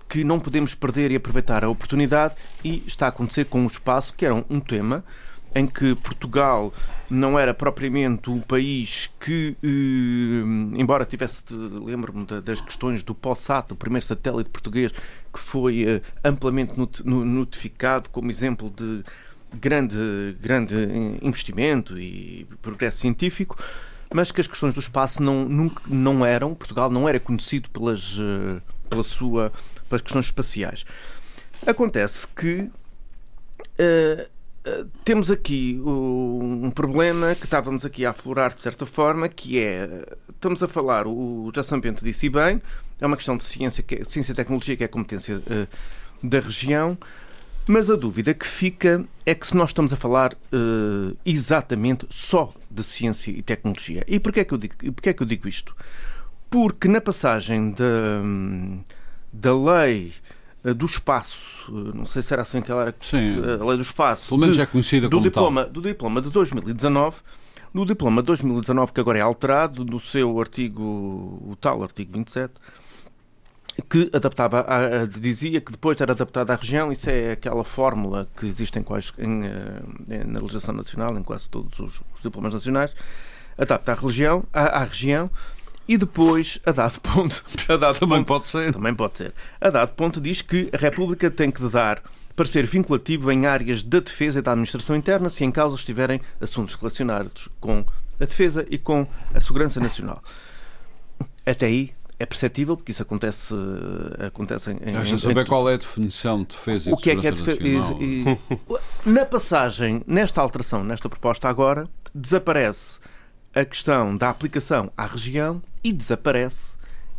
[SPEAKER 5] que não podemos perder e aproveitar a oportunidade, e está a acontecer com o espaço, que era um tema em que Portugal não era propriamente um país que, eh, embora tivesse, lembro-me das questões do POSAT, o primeiro satélite português, que foi eh, amplamente not, notificado como exemplo de grande, grande investimento e progresso científico, mas que as questões do espaço não, nunca, não eram, Portugal não era conhecido pelas, eh, pela sua, pelas questões espaciais. Acontece que temos aqui um problema que estávamos aqui a aflorar de certa forma, que é, estamos a falar, o Jason Bento disse bem, é uma questão de ciência, que é, ciência e tecnologia que é competência uh, da região, mas a dúvida que fica é que se nós estamos a falar uh, exatamente só de ciência e tecnologia. E porquê é que eu digo, porquê é que eu digo isto? Porque na passagem da, da lei eh, do espaço, eh, não sei se era assim que ela era,
[SPEAKER 1] Sim.
[SPEAKER 5] a lei do espaço,
[SPEAKER 1] pelo menos de, é conhecida
[SPEAKER 5] do
[SPEAKER 1] como
[SPEAKER 5] diploma,
[SPEAKER 1] tal.
[SPEAKER 5] do diploma de 2019, no diploma de 2019 que agora é alterado, no seu artigo, o tal artigo 27, que adaptava a, a, dizia que depois de era adaptado à região, isso é aquela fórmula que existe em, quais, em, eh, na legislação nacional, em quase todos os, os diplomas nacionais, adapta à região, à, à região e depois, a dado ponto. A dado
[SPEAKER 1] também
[SPEAKER 5] ponto,
[SPEAKER 1] pode ser.
[SPEAKER 5] Também pode ser. A dado ponto diz que a República tem que dar parecer vinculativo em áreas da defesa e da administração interna, se em causa estiverem assuntos relacionados com a defesa e com a segurança nacional. Até aí é perceptível, porque isso acontece, acontece em.
[SPEAKER 1] Acha saber qual é a definição de defesa e o que é que é defesa? E,
[SPEAKER 5] e, na passagem, nesta alteração, nesta proposta agora, desaparece a questão da aplicação à região e desaparece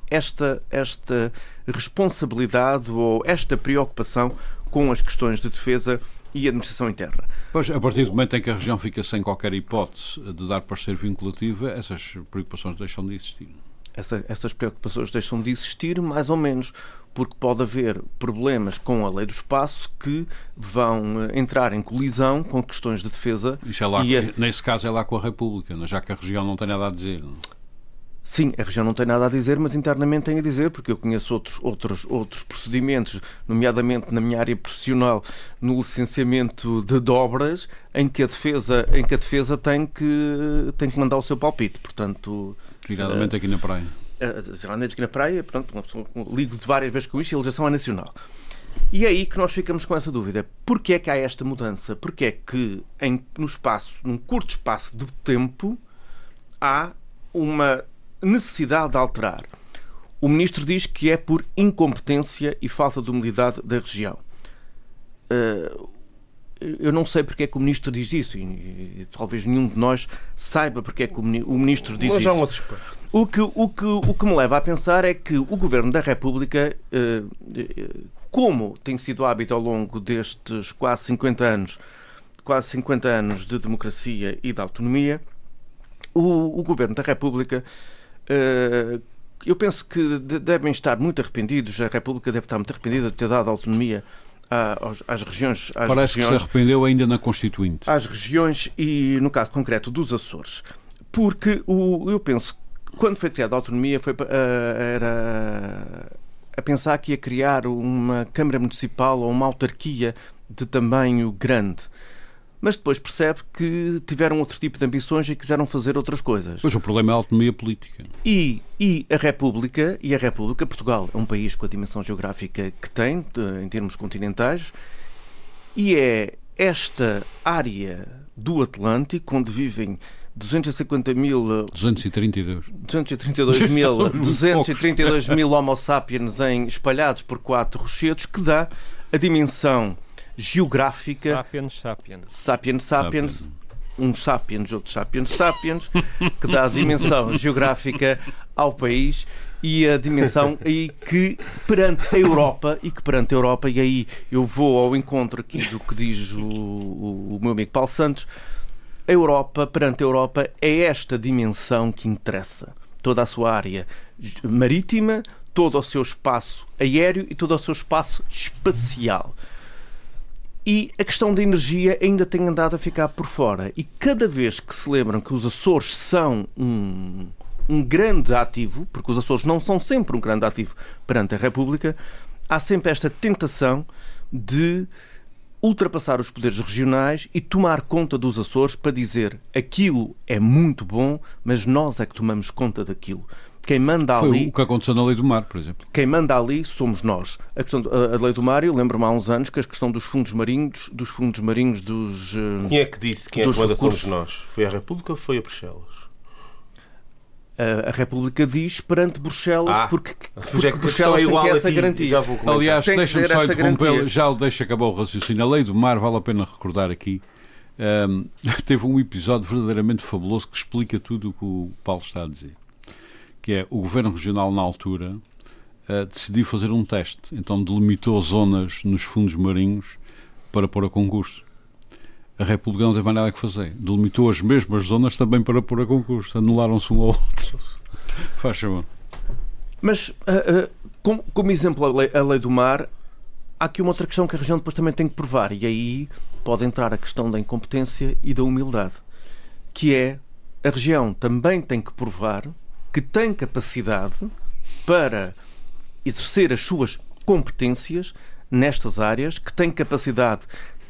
[SPEAKER 5] esta, esta responsabilidade ou esta preocupação com as questões de defesa e administração interna.
[SPEAKER 1] Pois, a partir do momento em que a região fica sem qualquer hipótese de dar parecer vinculativa, essas preocupações deixam de existir.
[SPEAKER 5] Essa, essas preocupações deixam de existir, mais ou menos, porque pode haver problemas com a lei do espaço que vão eh, entrar em colisão com questões de defesa.
[SPEAKER 1] Isso é lá, a... Nesse caso é lá com a República, já que a região não tem nada a dizer.
[SPEAKER 5] Sim, a região não tem nada a dizer, mas internamente tem a dizer, porque eu conheço outros, outros, outros procedimentos, nomeadamente na minha área profissional, no licenciamento de dobras, em que a defesa, em que a defesa tem, que, tem que mandar o seu palpite. Portanto,
[SPEAKER 1] Geralmente uh, aqui na praia.
[SPEAKER 5] Geralmente aqui na praia, pronto, uma pessoa, ligo de várias vezes com isto e a legislação é nacional. E é aí que nós ficamos com essa dúvida. Porquê é que há esta mudança? Porquê é que em, no espaço, num curto espaço de tempo, há uma necessidade de alterar. O ministro diz que é por incompetência e falta de humildade da região. Uh, eu não sei porque é que o ministro diz isso e, e, talvez nenhum de nós saiba porque é que o, o ministro diz Mas isso. O que, o, que, o que me leva a pensar é que o Governo da República, uh, como tem sido hábito ao longo destes quase 50 anos, quase 50 anos de democracia e de autonomia, o, o Governo da República Uh, eu penso que devem estar muito arrependidos, a República deve estar muito arrependida de ter dado autonomia às, regiões. Às
[SPEAKER 1] Parece
[SPEAKER 5] regiões,
[SPEAKER 1] que se arrependeu ainda na Constituinte.
[SPEAKER 5] Às regiões e, no caso concreto, dos Açores. Porque o, eu penso que quando foi criada a autonomia foi, era a pensar que ia criar uma Câmara Municipal ou uma autarquia de tamanho grande mas depois percebe que tiveram outro tipo de ambições e quiseram fazer outras coisas.
[SPEAKER 1] Pois o problema é a autonomia política.
[SPEAKER 5] E, e a República, e a República, Portugal é um país com a dimensão geográfica que tem, em termos continentais, e é esta área do Atlântico, onde vivem 250 mil.
[SPEAKER 1] 232.
[SPEAKER 5] 232 mil, 232 mil Homo sapiens em, espalhados por quatro rochedos, que dá a dimensão geográfica.
[SPEAKER 4] Sapiens, sapiens.
[SPEAKER 5] Sapiens, sapiens. Uns sapiens, outros sapiens, sapiens, que dá a dimensão geográfica ao país e a dimensão e que perante a Europa e que perante a Europa e aí eu vou ao encontro aqui do que diz o, o, o meu amigo Paulo Santos a Europa perante a Europa é esta dimensão que interessa toda a sua área marítima todo o seu espaço aéreo e todo o seu espaço espacial e a questão da energia ainda tem andado a ficar por fora. E cada vez que se lembram que os Açores são um, um grande ativo, porque os Açores não são sempre um grande ativo perante a República, há sempre esta tentação de ultrapassar os poderes regionais e tomar conta dos Açores para dizer aquilo é muito bom, mas nós é que tomamos conta daquilo. Quem manda
[SPEAKER 1] Foi
[SPEAKER 5] ali.
[SPEAKER 1] o que aconteceu na Lei do Mar, por exemplo.
[SPEAKER 5] Quem manda ali somos nós. A, questão, a, a Lei do Mar, eu lembro-me há uns anos que a questão dos fundos marinhos, dos fundos marinhos dos.
[SPEAKER 2] Uh, quem é que disse? Quem é que manda somos nós? Foi a República ou foi a Bruxelas?
[SPEAKER 5] a República diz perante Bruxelas,
[SPEAKER 2] ah,
[SPEAKER 5] porque,
[SPEAKER 2] porque é que Bruxelas é igual tem essa garantia.
[SPEAKER 1] Aliás, deixa-me só interromper, já o deixa acabar o raciocínio. A lei do mar, vale a pena recordar aqui, um, teve um episódio verdadeiramente fabuloso que explica tudo o que o Paulo está a dizer que é o Governo Regional, na altura, uh, decidiu fazer um teste. Então delimitou zonas nos fundos marinhos para pôr a concurso. A República não mais nada a fazer. Delimitou as mesmas zonas também para pôr a concurso. Anularam-se um ao outro. Faz favor.
[SPEAKER 5] Mas, uh, uh, como, como, exemplo, a lei, a lei do mar, há aqui uma outra questão que a região depois também tem que provar. E aí pode entrar a questão da incompetência e da humildade. Que é, a região também tem que provar que tem capacidade para exercer as suas competências nestas áreas, que tem capacidade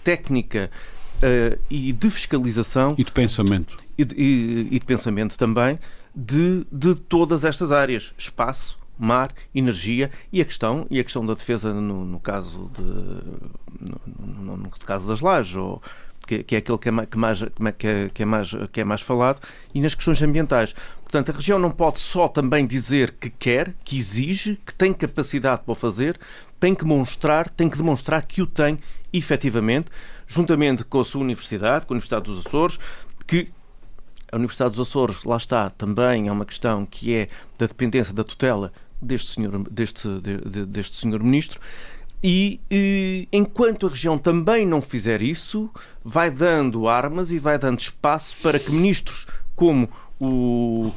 [SPEAKER 5] técnica uh, e de fiscalização.
[SPEAKER 1] E de pensamento.
[SPEAKER 5] E de, e, e de pensamento também, de, de todas estas áreas: espaço, mar, energia e a questão, e a questão da defesa no, no caso, de, no, no, no, caso das lajes, ou, que, que, é aquele que é, que, mais, é, que, é mais, que é mais falado, e nas questões ambientais. Portanto, a região não pode só também dizer que quer, que exige, que tem capacidade para o fazer, tem que demonstrar, tem que demonstrar que o tem efetivamente, juntamente com a sua universidade, com a Universidade dos Açores, que a Universidade dos Açores, lá está, também é uma questão que é da dependência da tutela deste senhor, deste, de, deste senhor ministro. E, e, enquanto a região também não fizer isso, vai dando armas e vai dando espaço para que ministros como o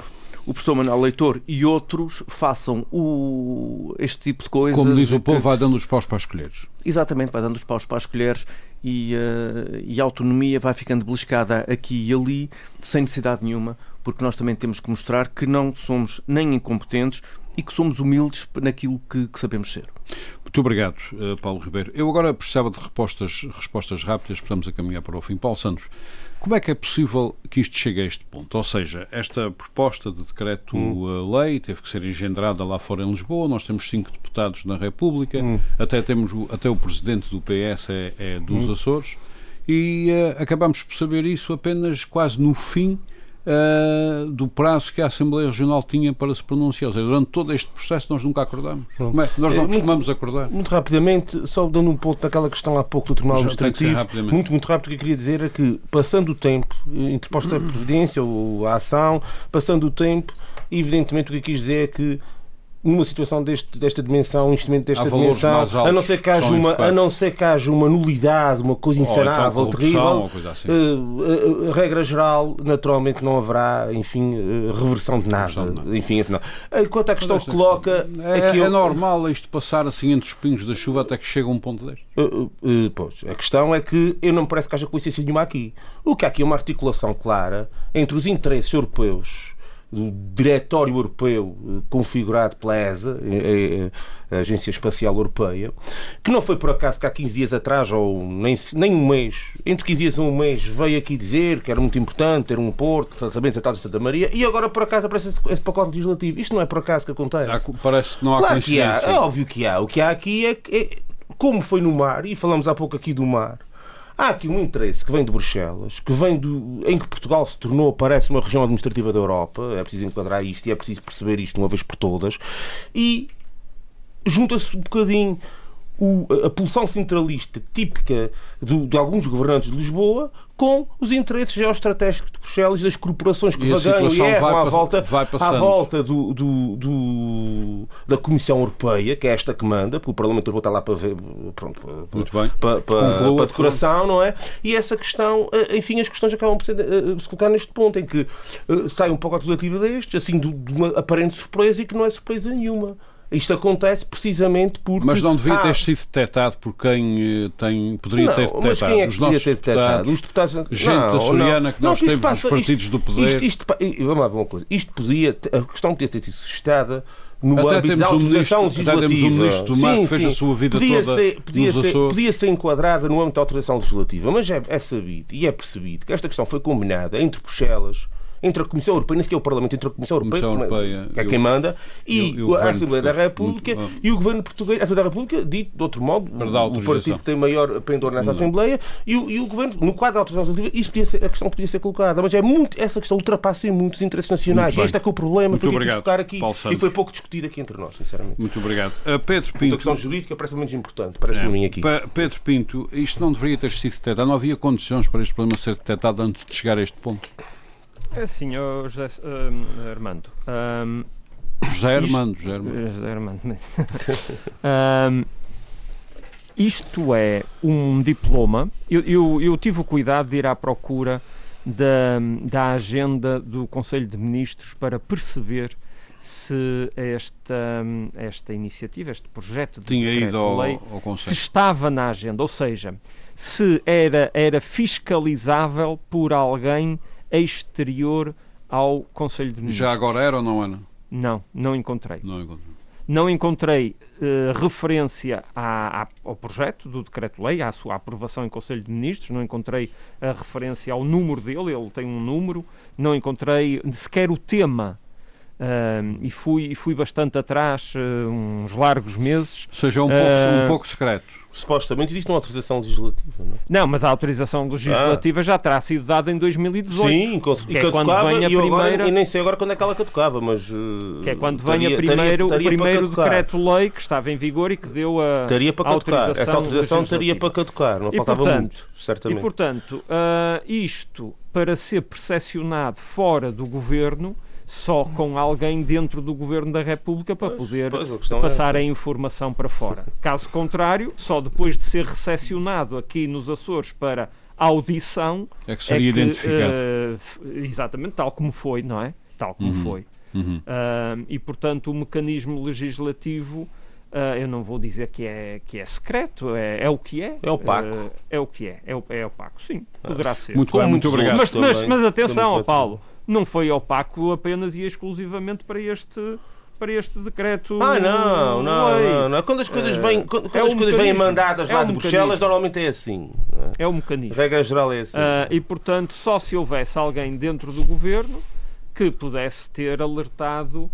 [SPEAKER 5] o professor Manuel Leitor e outros façam o, este tipo de coisas.
[SPEAKER 1] Como diz o povo, vai dando os paus para escolheres.
[SPEAKER 5] Exatamente, vai dando os paus para escolheres e, uh, e a autonomia vai ficando beliscada aqui e ali, sem necessidade nenhuma, porque nós também temos que mostrar que não somos nem incompetentes e que somos humildes naquilo que, que sabemos ser.
[SPEAKER 1] Muito obrigado, uh, Paulo Ribeiro. Eu agora precisava de respostas, respostas rápidas, estamos a caminhar para o fim. Paulo Santos, como é que é possível que isto chegue a este ponto? Ou seja, esta proposta de decreto-lei hum. teve que ser engendrada lá fora em Lisboa, nós temos cinco deputados na República, hum. até, temos, até o presidente do PS é, é dos hum. Açores, e uh, acabamos por saber isso apenas quase no fim uh, do prazo que a Assembleia Regional tinha para se pronunciar. Ou seja, durante todo este processo nós nunca acordamos. É? Nós não é, costumamos acordar.
[SPEAKER 2] Muito rapidamente, só dando um ponto daquela questão há pouco do Tribunal Administrativo, muito, muito rápido, o que eu queria dizer é que, passando o tempo, interposta a Previdência ou a ação, passando o tempo, evidentemente o que eu quis dizer é que numa situação deste, desta dimensão, um instrumento desta dimensão, a não, ser que haja uma, a não ser que haja uma nulidade, uma coisa então insanável, então terrível, assim. uh, uh, regra geral, naturalmente não haverá, enfim, uh, reversão de nada. De nada. Enfim, afinal. Quanto à questão que coloca...
[SPEAKER 1] É, é, eu... é, normal isto passar assim entre os pingos da chuva até que chega a um ponto deste?
[SPEAKER 2] pois, a questão é que eu não me parece que haja coincidência nenhuma aqui. O que há aqui é uma articulação clara entre os interesses europeus do Diretório Europeu eh, configurado pela ESA, eh, eh, a Agência Espacial Europeia, que não foi por acaso que há 15 dias atrás, ou nem, nem um mês, entre 15 dias e um mês, veio aqui dizer que era muito importante ter um porto, sabendo a de Santa Maria, e agora por acaso aparece esse, esse, pacote legislativo. Isto não é por acaso que acontece. Há,
[SPEAKER 1] parece que não há
[SPEAKER 2] claro que há, é óbvio que há. O que há aqui é, é como foi no mar, e falamos há pouco aqui do mar, Há aqui um interesse que vem de Bruxelas, que vem do, em que Portugal se tornou, parece, uma região administrativa da Europa. É preciso enquadrar isto e é preciso perceber isto uma vez por todas. E junta-se um bocadinho o, a pulsão centralista típica do, de alguns governantes de Lisboa com os interesses geoestratégicos de Bruxelas e das corporações que vagam e erram à volta, à volta do, do, do, da Comissão Europeia, que é esta que manda, porque o Parlamento Europeu está lá para ver, pronto,
[SPEAKER 1] Muito bem.
[SPEAKER 2] para, para, Conclua, para decoração, não é? E essa questão, eh, enfim, as questões acabam por eh, se colocar neste ponto em que sai um pouco legislativo destes, assim, de uma aparente surpresa e que não é surpresa nenhuma. Isto acontece precisamente porque.
[SPEAKER 1] Mas não devia ter sido detectado por quem eh, tem, poderia
[SPEAKER 2] não,
[SPEAKER 1] ter detectado.
[SPEAKER 2] Quem é os nossos ter deputados,
[SPEAKER 1] Os deputados gente não, açoriana que nós temos passa, nos partidos
[SPEAKER 2] isto,
[SPEAKER 1] do poder.
[SPEAKER 2] Isto, isto, vamos lá ver uma coisa. Isto podia. A questão podia ter sido suscitada no até âmbito da autorização um legislativa. Até temos
[SPEAKER 1] um ministro do Mar que fez a sua vida
[SPEAKER 2] podia
[SPEAKER 1] toda
[SPEAKER 2] ser, podia ser, Podia ser enquadrada no âmbito da autorização legislativa, mas é, é sabido e é percebido que esta questão foi combinada entre Bruxelas entre a Comissão Europeia, nem sequer o Parlamento, entre a Comissão Europeia, Comissão Europeia que é quem manda, e, e a Assembleia da República muito, e o Governo Português, a Assembleia da República, dito de outro modo, o partido que tem maior pendor nessa não. Assembleia, e o, e o Governo, no quadro da autorização legislativa, isso podia ser, a questão podia ser colocada, mas é muito, essa questão ultrapassa muitos interesses nacionais. Este é que é o problema, muito foi obrigado, aqui e foi pouco discutido aqui entre nós, sinceramente.
[SPEAKER 1] Muito obrigado. Uh, Pedro Pinto.
[SPEAKER 2] A questão jurídica parece menos importante, parece-me é. mim aqui.
[SPEAKER 1] Pedro Pinto, isto não deveria ter sido detectado, não havia condições para este problema ser detectado antes de chegar a este ponto?
[SPEAKER 4] É assim, oh, José uh, Armando. Um,
[SPEAKER 1] José Armando, José Armando.
[SPEAKER 4] José Armando. um, isto é um diploma. Eu, eu, eu, tive o cuidado de ir à procura da, da agenda do Conselho de Ministros para perceber se esta, esta iniciativa, este projeto de
[SPEAKER 1] Tinha ido ao,
[SPEAKER 4] lei,
[SPEAKER 1] ao
[SPEAKER 4] Conselho. se estava na agenda, ou seja, se era, era fiscalizável por alguém exterior ao Conselho de Ministros.
[SPEAKER 1] Já agora era ou não era?
[SPEAKER 4] Não, não encontrei.
[SPEAKER 1] Não encontrei.
[SPEAKER 4] Não encontrei uh, referência à, à, ao projeto do decreto-lei, à sua aprovação em Conselho de Ministros, não encontrei a referência ao número dele, ele tem um número, não encontrei sequer o tema Uh, e fui, fui bastante atrás, uh, uns largos meses.
[SPEAKER 1] Ou seja, um pouco, um pouco secreto
[SPEAKER 2] supostamente existe uma autorização legislativa, não é?
[SPEAKER 4] Não, mas a autorização legislativa ah. já terá sido dada em 2018.
[SPEAKER 2] Sim, que é quando vem a primeira... Agora, e nem sei agora quando é que ela caducava, mas... Uh,
[SPEAKER 4] que é quando vem a primeiro, o primeiro decreto-lei que estava em vigor e que deu a
[SPEAKER 2] Estaria para caducar. Essa autorização estaria para caducar, não e, faltava portanto, muito, certamente.
[SPEAKER 4] E, portanto, uh, isto, para ser percepcionado fora do Governo só com alguém dentro do Governo da República para poder pois, a passar é a informação para fora. Caso contrário, só depois de ser recepcionado aqui nos Açores para audição
[SPEAKER 1] é que seria é que, identificado.
[SPEAKER 4] Uh, exatamente, tal como foi, não é? Tal como uhum. foi. Uhum. Uh, e, portanto, o mecanismo legislativo, uh, eu não vou dizer que é, que é secreto, é, é o que é.
[SPEAKER 2] É opaco.
[SPEAKER 4] é o que é, é, é opaco, sim, poderá ser.
[SPEAKER 1] Muito bem, muito obrigado.
[SPEAKER 4] Mas, mas, mas atenção, Paulo não foi opaco apenas e exclusivamente para este para este decreto.
[SPEAKER 2] Ah, não, não, não, não. Quando as coisas vêm, é, quando, quando é as coisas vêm mandadas lá é um de Bruxelas, normalmente é assim.
[SPEAKER 4] É, o mecanismo. A
[SPEAKER 2] regra geral é assim.
[SPEAKER 4] Uh, e portanto, só se houvesse alguém dentro do governo que pudesse ter alertado uh,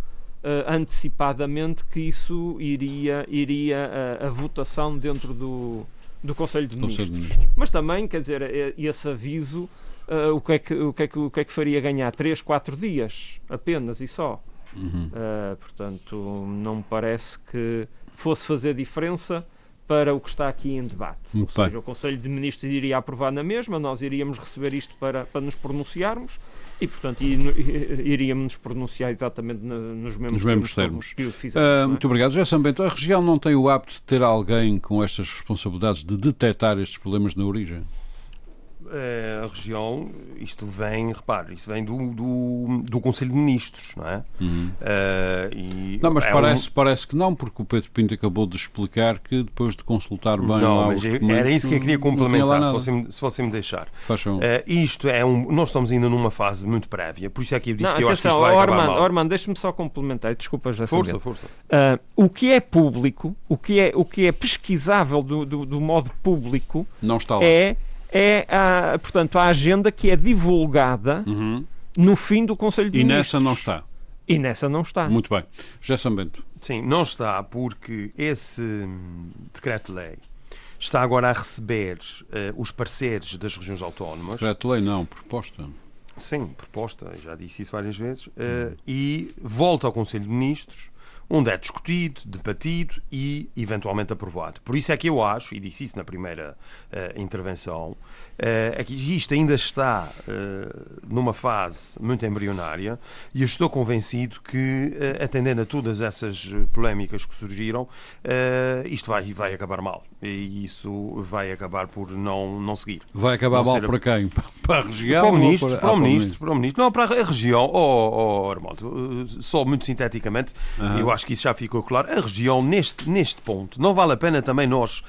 [SPEAKER 4] antecipadamente que isso iria, iria uh, a votação dentro do, do Conselho de Ministros. Conselho de Ministros. Mas também, quer dizer, esse aviso uh, o, que é que, o, que é que, o que é que faria ganhar? 3, 4 dias apenas e só. Uhum. Uh, portanto, não me parece que fosse fazer diferença para o que está aqui em debate. Muito Ou seja, bem. o Conselho de Ministros iria aprovar na mesma, nós iríamos receber isto para, para nos pronunciarmos e, portanto, iríamos nos pronunciar exatamente nos mesmos,
[SPEAKER 1] nos mesmos termos. termos. Fizemos, uh, é? Muito obrigado. José Sambento, a região não tem o hábito de ter alguém com estas responsabilidades de detectar estes problemas na origem?
[SPEAKER 3] Eh, a região, isto vem, repare, isto vem do, do, do Conselho de Ministros, não é? Uhum.
[SPEAKER 1] Uh, não, mas é parece, um... parece que não, porque o Pedro Pinto acabou de explicar que depois de consultar bem não, lá os
[SPEAKER 3] Era isso que eu queria complementar, se você, me, se você me deixar. Uh, isto é um... Nós estamos ainda numa fase muito prévia, por isso é que eu disse não, que eu acho que isto vai Orman, acabar mal.
[SPEAKER 4] Orman, deixa-me só complementar, desculpa já
[SPEAKER 3] Força, força.
[SPEAKER 4] Uh, o que é público, o que é, o que é pesquisável do, do, do modo público...
[SPEAKER 1] Não está lá.
[SPEAKER 4] É é, a, portanto, a agenda que é divulgada uhum. no fim do Conselho de
[SPEAKER 1] e
[SPEAKER 4] Ministros.
[SPEAKER 1] E nessa não está.
[SPEAKER 4] E nessa não está.
[SPEAKER 1] Muito bem. Gerson Bento.
[SPEAKER 3] Sim, não está porque esse decreto-lei está agora a receber uh, os pareceres das regiões autónomas.
[SPEAKER 1] Decreto-lei não, proposta.
[SPEAKER 3] Sim, proposta, já disse isso várias vezes. Uh, hum. E volta ao Conselho de Ministros onde é discutido, debatido e eventualmente aprovado. Por isso é que eu acho, e disse isso na primeira uh, intervenção, é que isto ainda está uh, numa fase muito embrionária e estou convencido que, atendendo a todas essas polémicas que surgiram, isto vai, vai acabar mal. E isso vai acabar por não, não seguir.
[SPEAKER 1] Vai acabar mal ser... para quem? Para a região?
[SPEAKER 3] Para o ministro, para... para, o ministro, para o ministro. Não, para a região. Oh, oh Armando, só muito sinteticamente, uhum. eu acho que isso já ficou claro. A região, neste, neste ponto, não vale a pena também nós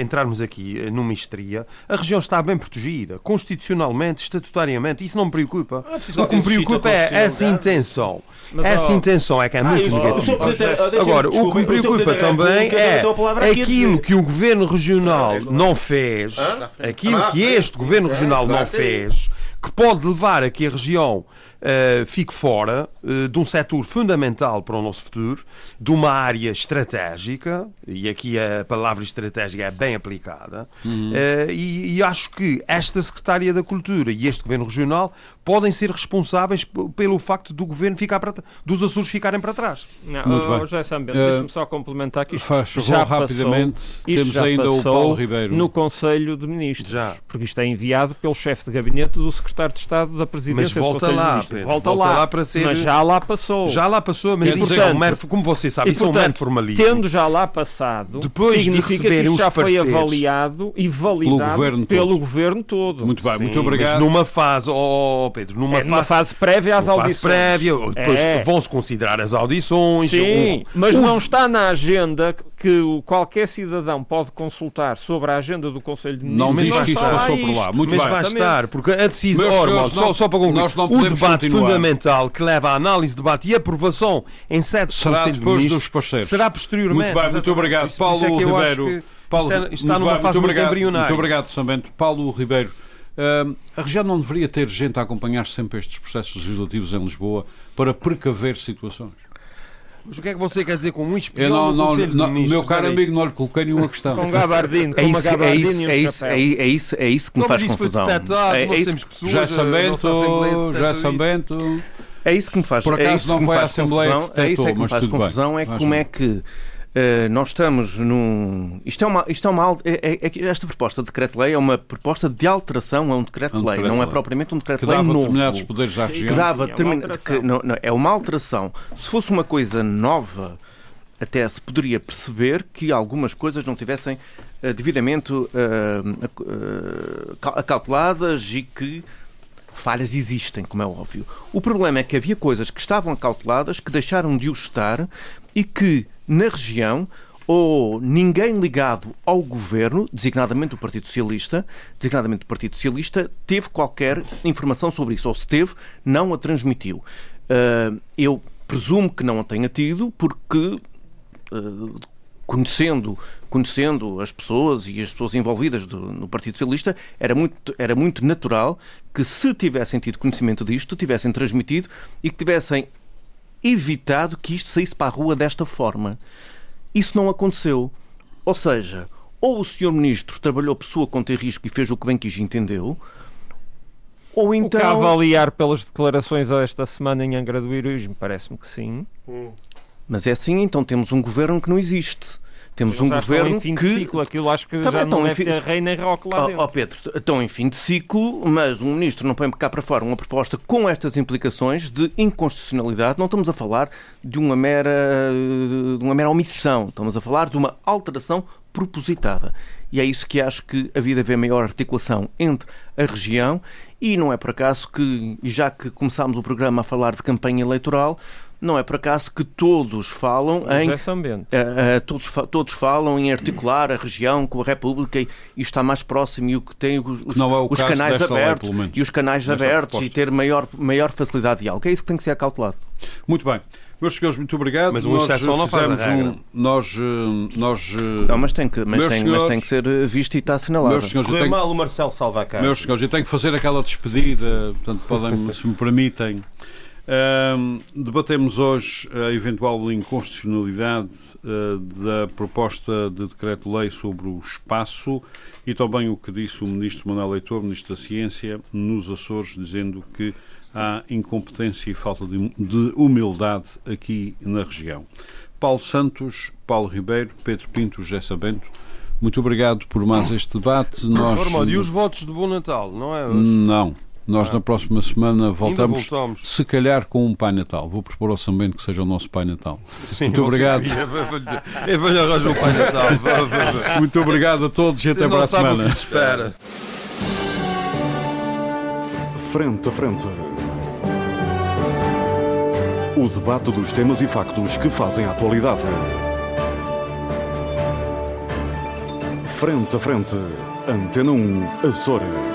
[SPEAKER 3] entrarmos aqui numa histeria. A região está bem protegida, constitucionalmente, estatutariamente. Isso não me preocupa. Ah, o que me preocupa é essa intenção. Mas, essa oh, intenção é que é ah, muito negativa. Agora, o que me preocupa também é aquilo que o governo regional não fez, aquilo que este governo regional não fez, que pode levar a que a região uh, fique fora uh, de um setor fundamental para o nosso futuro, de uma área estratégica, e aqui a palavra estratégica é bem aplicada, uhum. uh, e, e, acho que esta Secretaria da Cultura e este Governo Regional podem ser responsáveis pelo facto do Governo ficar para dos Açores ficarem para trás.
[SPEAKER 4] Não, Muito bem. José Sambento, deixa-me só complementar que isto
[SPEAKER 1] faz já rapidamente, passou, temos ainda o Paulo Ribeiro.
[SPEAKER 4] No Conselho de Ministros, já. porque isto é enviado pelo chefe de gabinete do Secretário de Estado da Presidência
[SPEAKER 3] Mas volta lá,
[SPEAKER 4] Pedro, volta, volta lá. lá. para ser. Mas já lá passou.
[SPEAKER 3] Já lá passou, mas e, isso portanto, é um mero, como você sabe, e, isso portanto, é um mero formalismo.
[SPEAKER 4] Tendo já lá passado, depois de receber os já foi avaliado e validado pelo governo, pelo governo todo.
[SPEAKER 1] Muito bem, Sim, muito obrigado.
[SPEAKER 3] numa fase, oh, Pedro, numa, é,
[SPEAKER 4] fase, fase, prévia às audições.
[SPEAKER 3] Fase prévia, depois é. vão-se considerar as audições.
[SPEAKER 4] Sim, o, mas o, não está na agenda que qualquer cidadão pode consultar sobre a agenda do Conselho de
[SPEAKER 1] Ministros. Não diz que isso passou por lá. Muito
[SPEAKER 3] mas
[SPEAKER 1] bem.
[SPEAKER 3] vai estar, porque a decisão, oh, só, só para concluir, o debate continuar. fundamental que leva à análise, debate e aprovação em sede
[SPEAKER 1] será
[SPEAKER 3] Conselho
[SPEAKER 1] depois
[SPEAKER 3] de
[SPEAKER 1] Ministros, dos parceiros.
[SPEAKER 3] Será posteriormente.
[SPEAKER 1] Muito bem, muito obrigado. Isso, Paulo isso é Ribeiro.
[SPEAKER 3] Paulo, está, está numa bem, fase muito, muito embrionária.
[SPEAKER 1] Muito obrigado, São Bento. Paulo Ribeiro, Uh, a região não deveria ter gente a acompanhar sempre estes processos legislativos em Lisboa para precaver situações?
[SPEAKER 3] Mas o que é que você quer dizer com um espião eu não, não,
[SPEAKER 1] não, Meu caro amigo, não lhe coloquei nenhuma questão.
[SPEAKER 4] com gabardino,
[SPEAKER 5] é isso, é isso, é isso, é isso, é isso, é isso que me faz confusão.
[SPEAKER 3] é, é isso,
[SPEAKER 1] pessoas, já Sambento, já Sambento...
[SPEAKER 5] É isso que me faz,
[SPEAKER 1] Por acaso
[SPEAKER 5] é isso
[SPEAKER 1] não
[SPEAKER 5] que me
[SPEAKER 1] foi faz a Assembleia confusão,
[SPEAKER 5] é isso é que me faz confusão, é como é que Uh, nós estamos num. Isto é uma. Isto é uma é, é, é esta proposta de decreto-lei é uma proposta de alteração a um decreto-lei, um decreto não é propriamente um decreto-lei novo.
[SPEAKER 1] determinados poderes à região.
[SPEAKER 5] Que dava é, que, não, não, é uma alteração. Se fosse uma coisa nova, até se poderia perceber que algumas coisas não tivessem uh, devidamente uh, acauteladas e que falhas existem, como é óbvio. O problema é que havia coisas que estavam acauteladas, que deixaram de o estar e que, na região, ou ninguém ligado ao governo, designadamente o Partido Socialista, designadamente o Partido Socialista, teve qualquer informação sobre isso, ou se teve, não a transmitiu. Uh, eu presumo que não a tenha tido, porque uh, conhecendo, conhecendo as pessoas e as pessoas envolvidas do, no Partido Socialista, era muito, era muito natural que, se tivessem tido conhecimento disto, tivessem transmitido e que tivessem evitado que isto saísse para a rua desta forma. Isso não aconteceu. Ou seja, ou o Sr. Ministro trabalhou conta e risco e fez o que bem quis entendeu, ou então... O que
[SPEAKER 4] a avaliar pelas declarações esta semana em Angra do Heroísmo, parece-me que sim. Hum.
[SPEAKER 5] Mas é assim, então temos um governo que não existe. Temos um governo
[SPEAKER 4] fim
[SPEAKER 5] que.
[SPEAKER 4] De ciclo, aquilo acho que Também já não deve ter rei nem rock lá oh, dentro.
[SPEAKER 5] Oh Pedro, estão em fim de ciclo, mas um ministro não põe cá para fora uma proposta com estas implicações de inconstitucionalidade. Não estamos a falar de uma mera, de uma mera omissão, estamos a falar de uma alteração propositada. E é isso que acho que a vida vê maior articulação entre a região e não é por acaso que, já que começámos o programa a falar de campanha eleitoral, não é por acaso que todos falam em. Uh, uh, todos, todos falam em articular a região com a República e, e está mais próximo e o que tem os, os, é os canais abertos lei, e os canais abertos proposta. e ter maior, maior facilidade de diálogo. É isso que tem que ser acautelado.
[SPEAKER 1] Muito bem. Meus senhores, muito obrigado.
[SPEAKER 3] Mas uma exceção não faz a
[SPEAKER 1] um, nós, nós...
[SPEAKER 5] Não, mas tem que, mas tem, senhores, mas tem que ser visto e está assinalado.
[SPEAKER 2] Meus senhores, tenho, mal o Marcelo Salvacar.
[SPEAKER 1] Meus senhores, eu tenho que fazer aquela despedida, portanto, podem, se me permitem... Um, debatemos hoje a eventual inconstitucionalidade uh, da proposta de decreto-lei sobre o espaço e também o que disse o Ministro Manuel Leitor, Ministro da Ciência, nos Açores, dizendo que há incompetência e falta de, de humildade aqui na região. Paulo Santos, Paulo Ribeiro, Pedro Pinto, José Sabento, muito obrigado por mais este debate.
[SPEAKER 3] Nós... e os votos de Bom Natal, não é? Hoje?
[SPEAKER 1] Não. Nós na próxima semana voltamos, se calhar com um Pai Natal. Vou propor ao São Bento que seja o nosso Pai Natal. Sim, Muito obrigado.
[SPEAKER 3] Eu vou arranjar o Pai Natal.
[SPEAKER 1] Muito obrigado a todos e até para a semana.
[SPEAKER 3] espera.
[SPEAKER 6] Frente a frente. O debate dos temas e factos que fazem a atualidade. Frente a frente. Antena 1, Açores.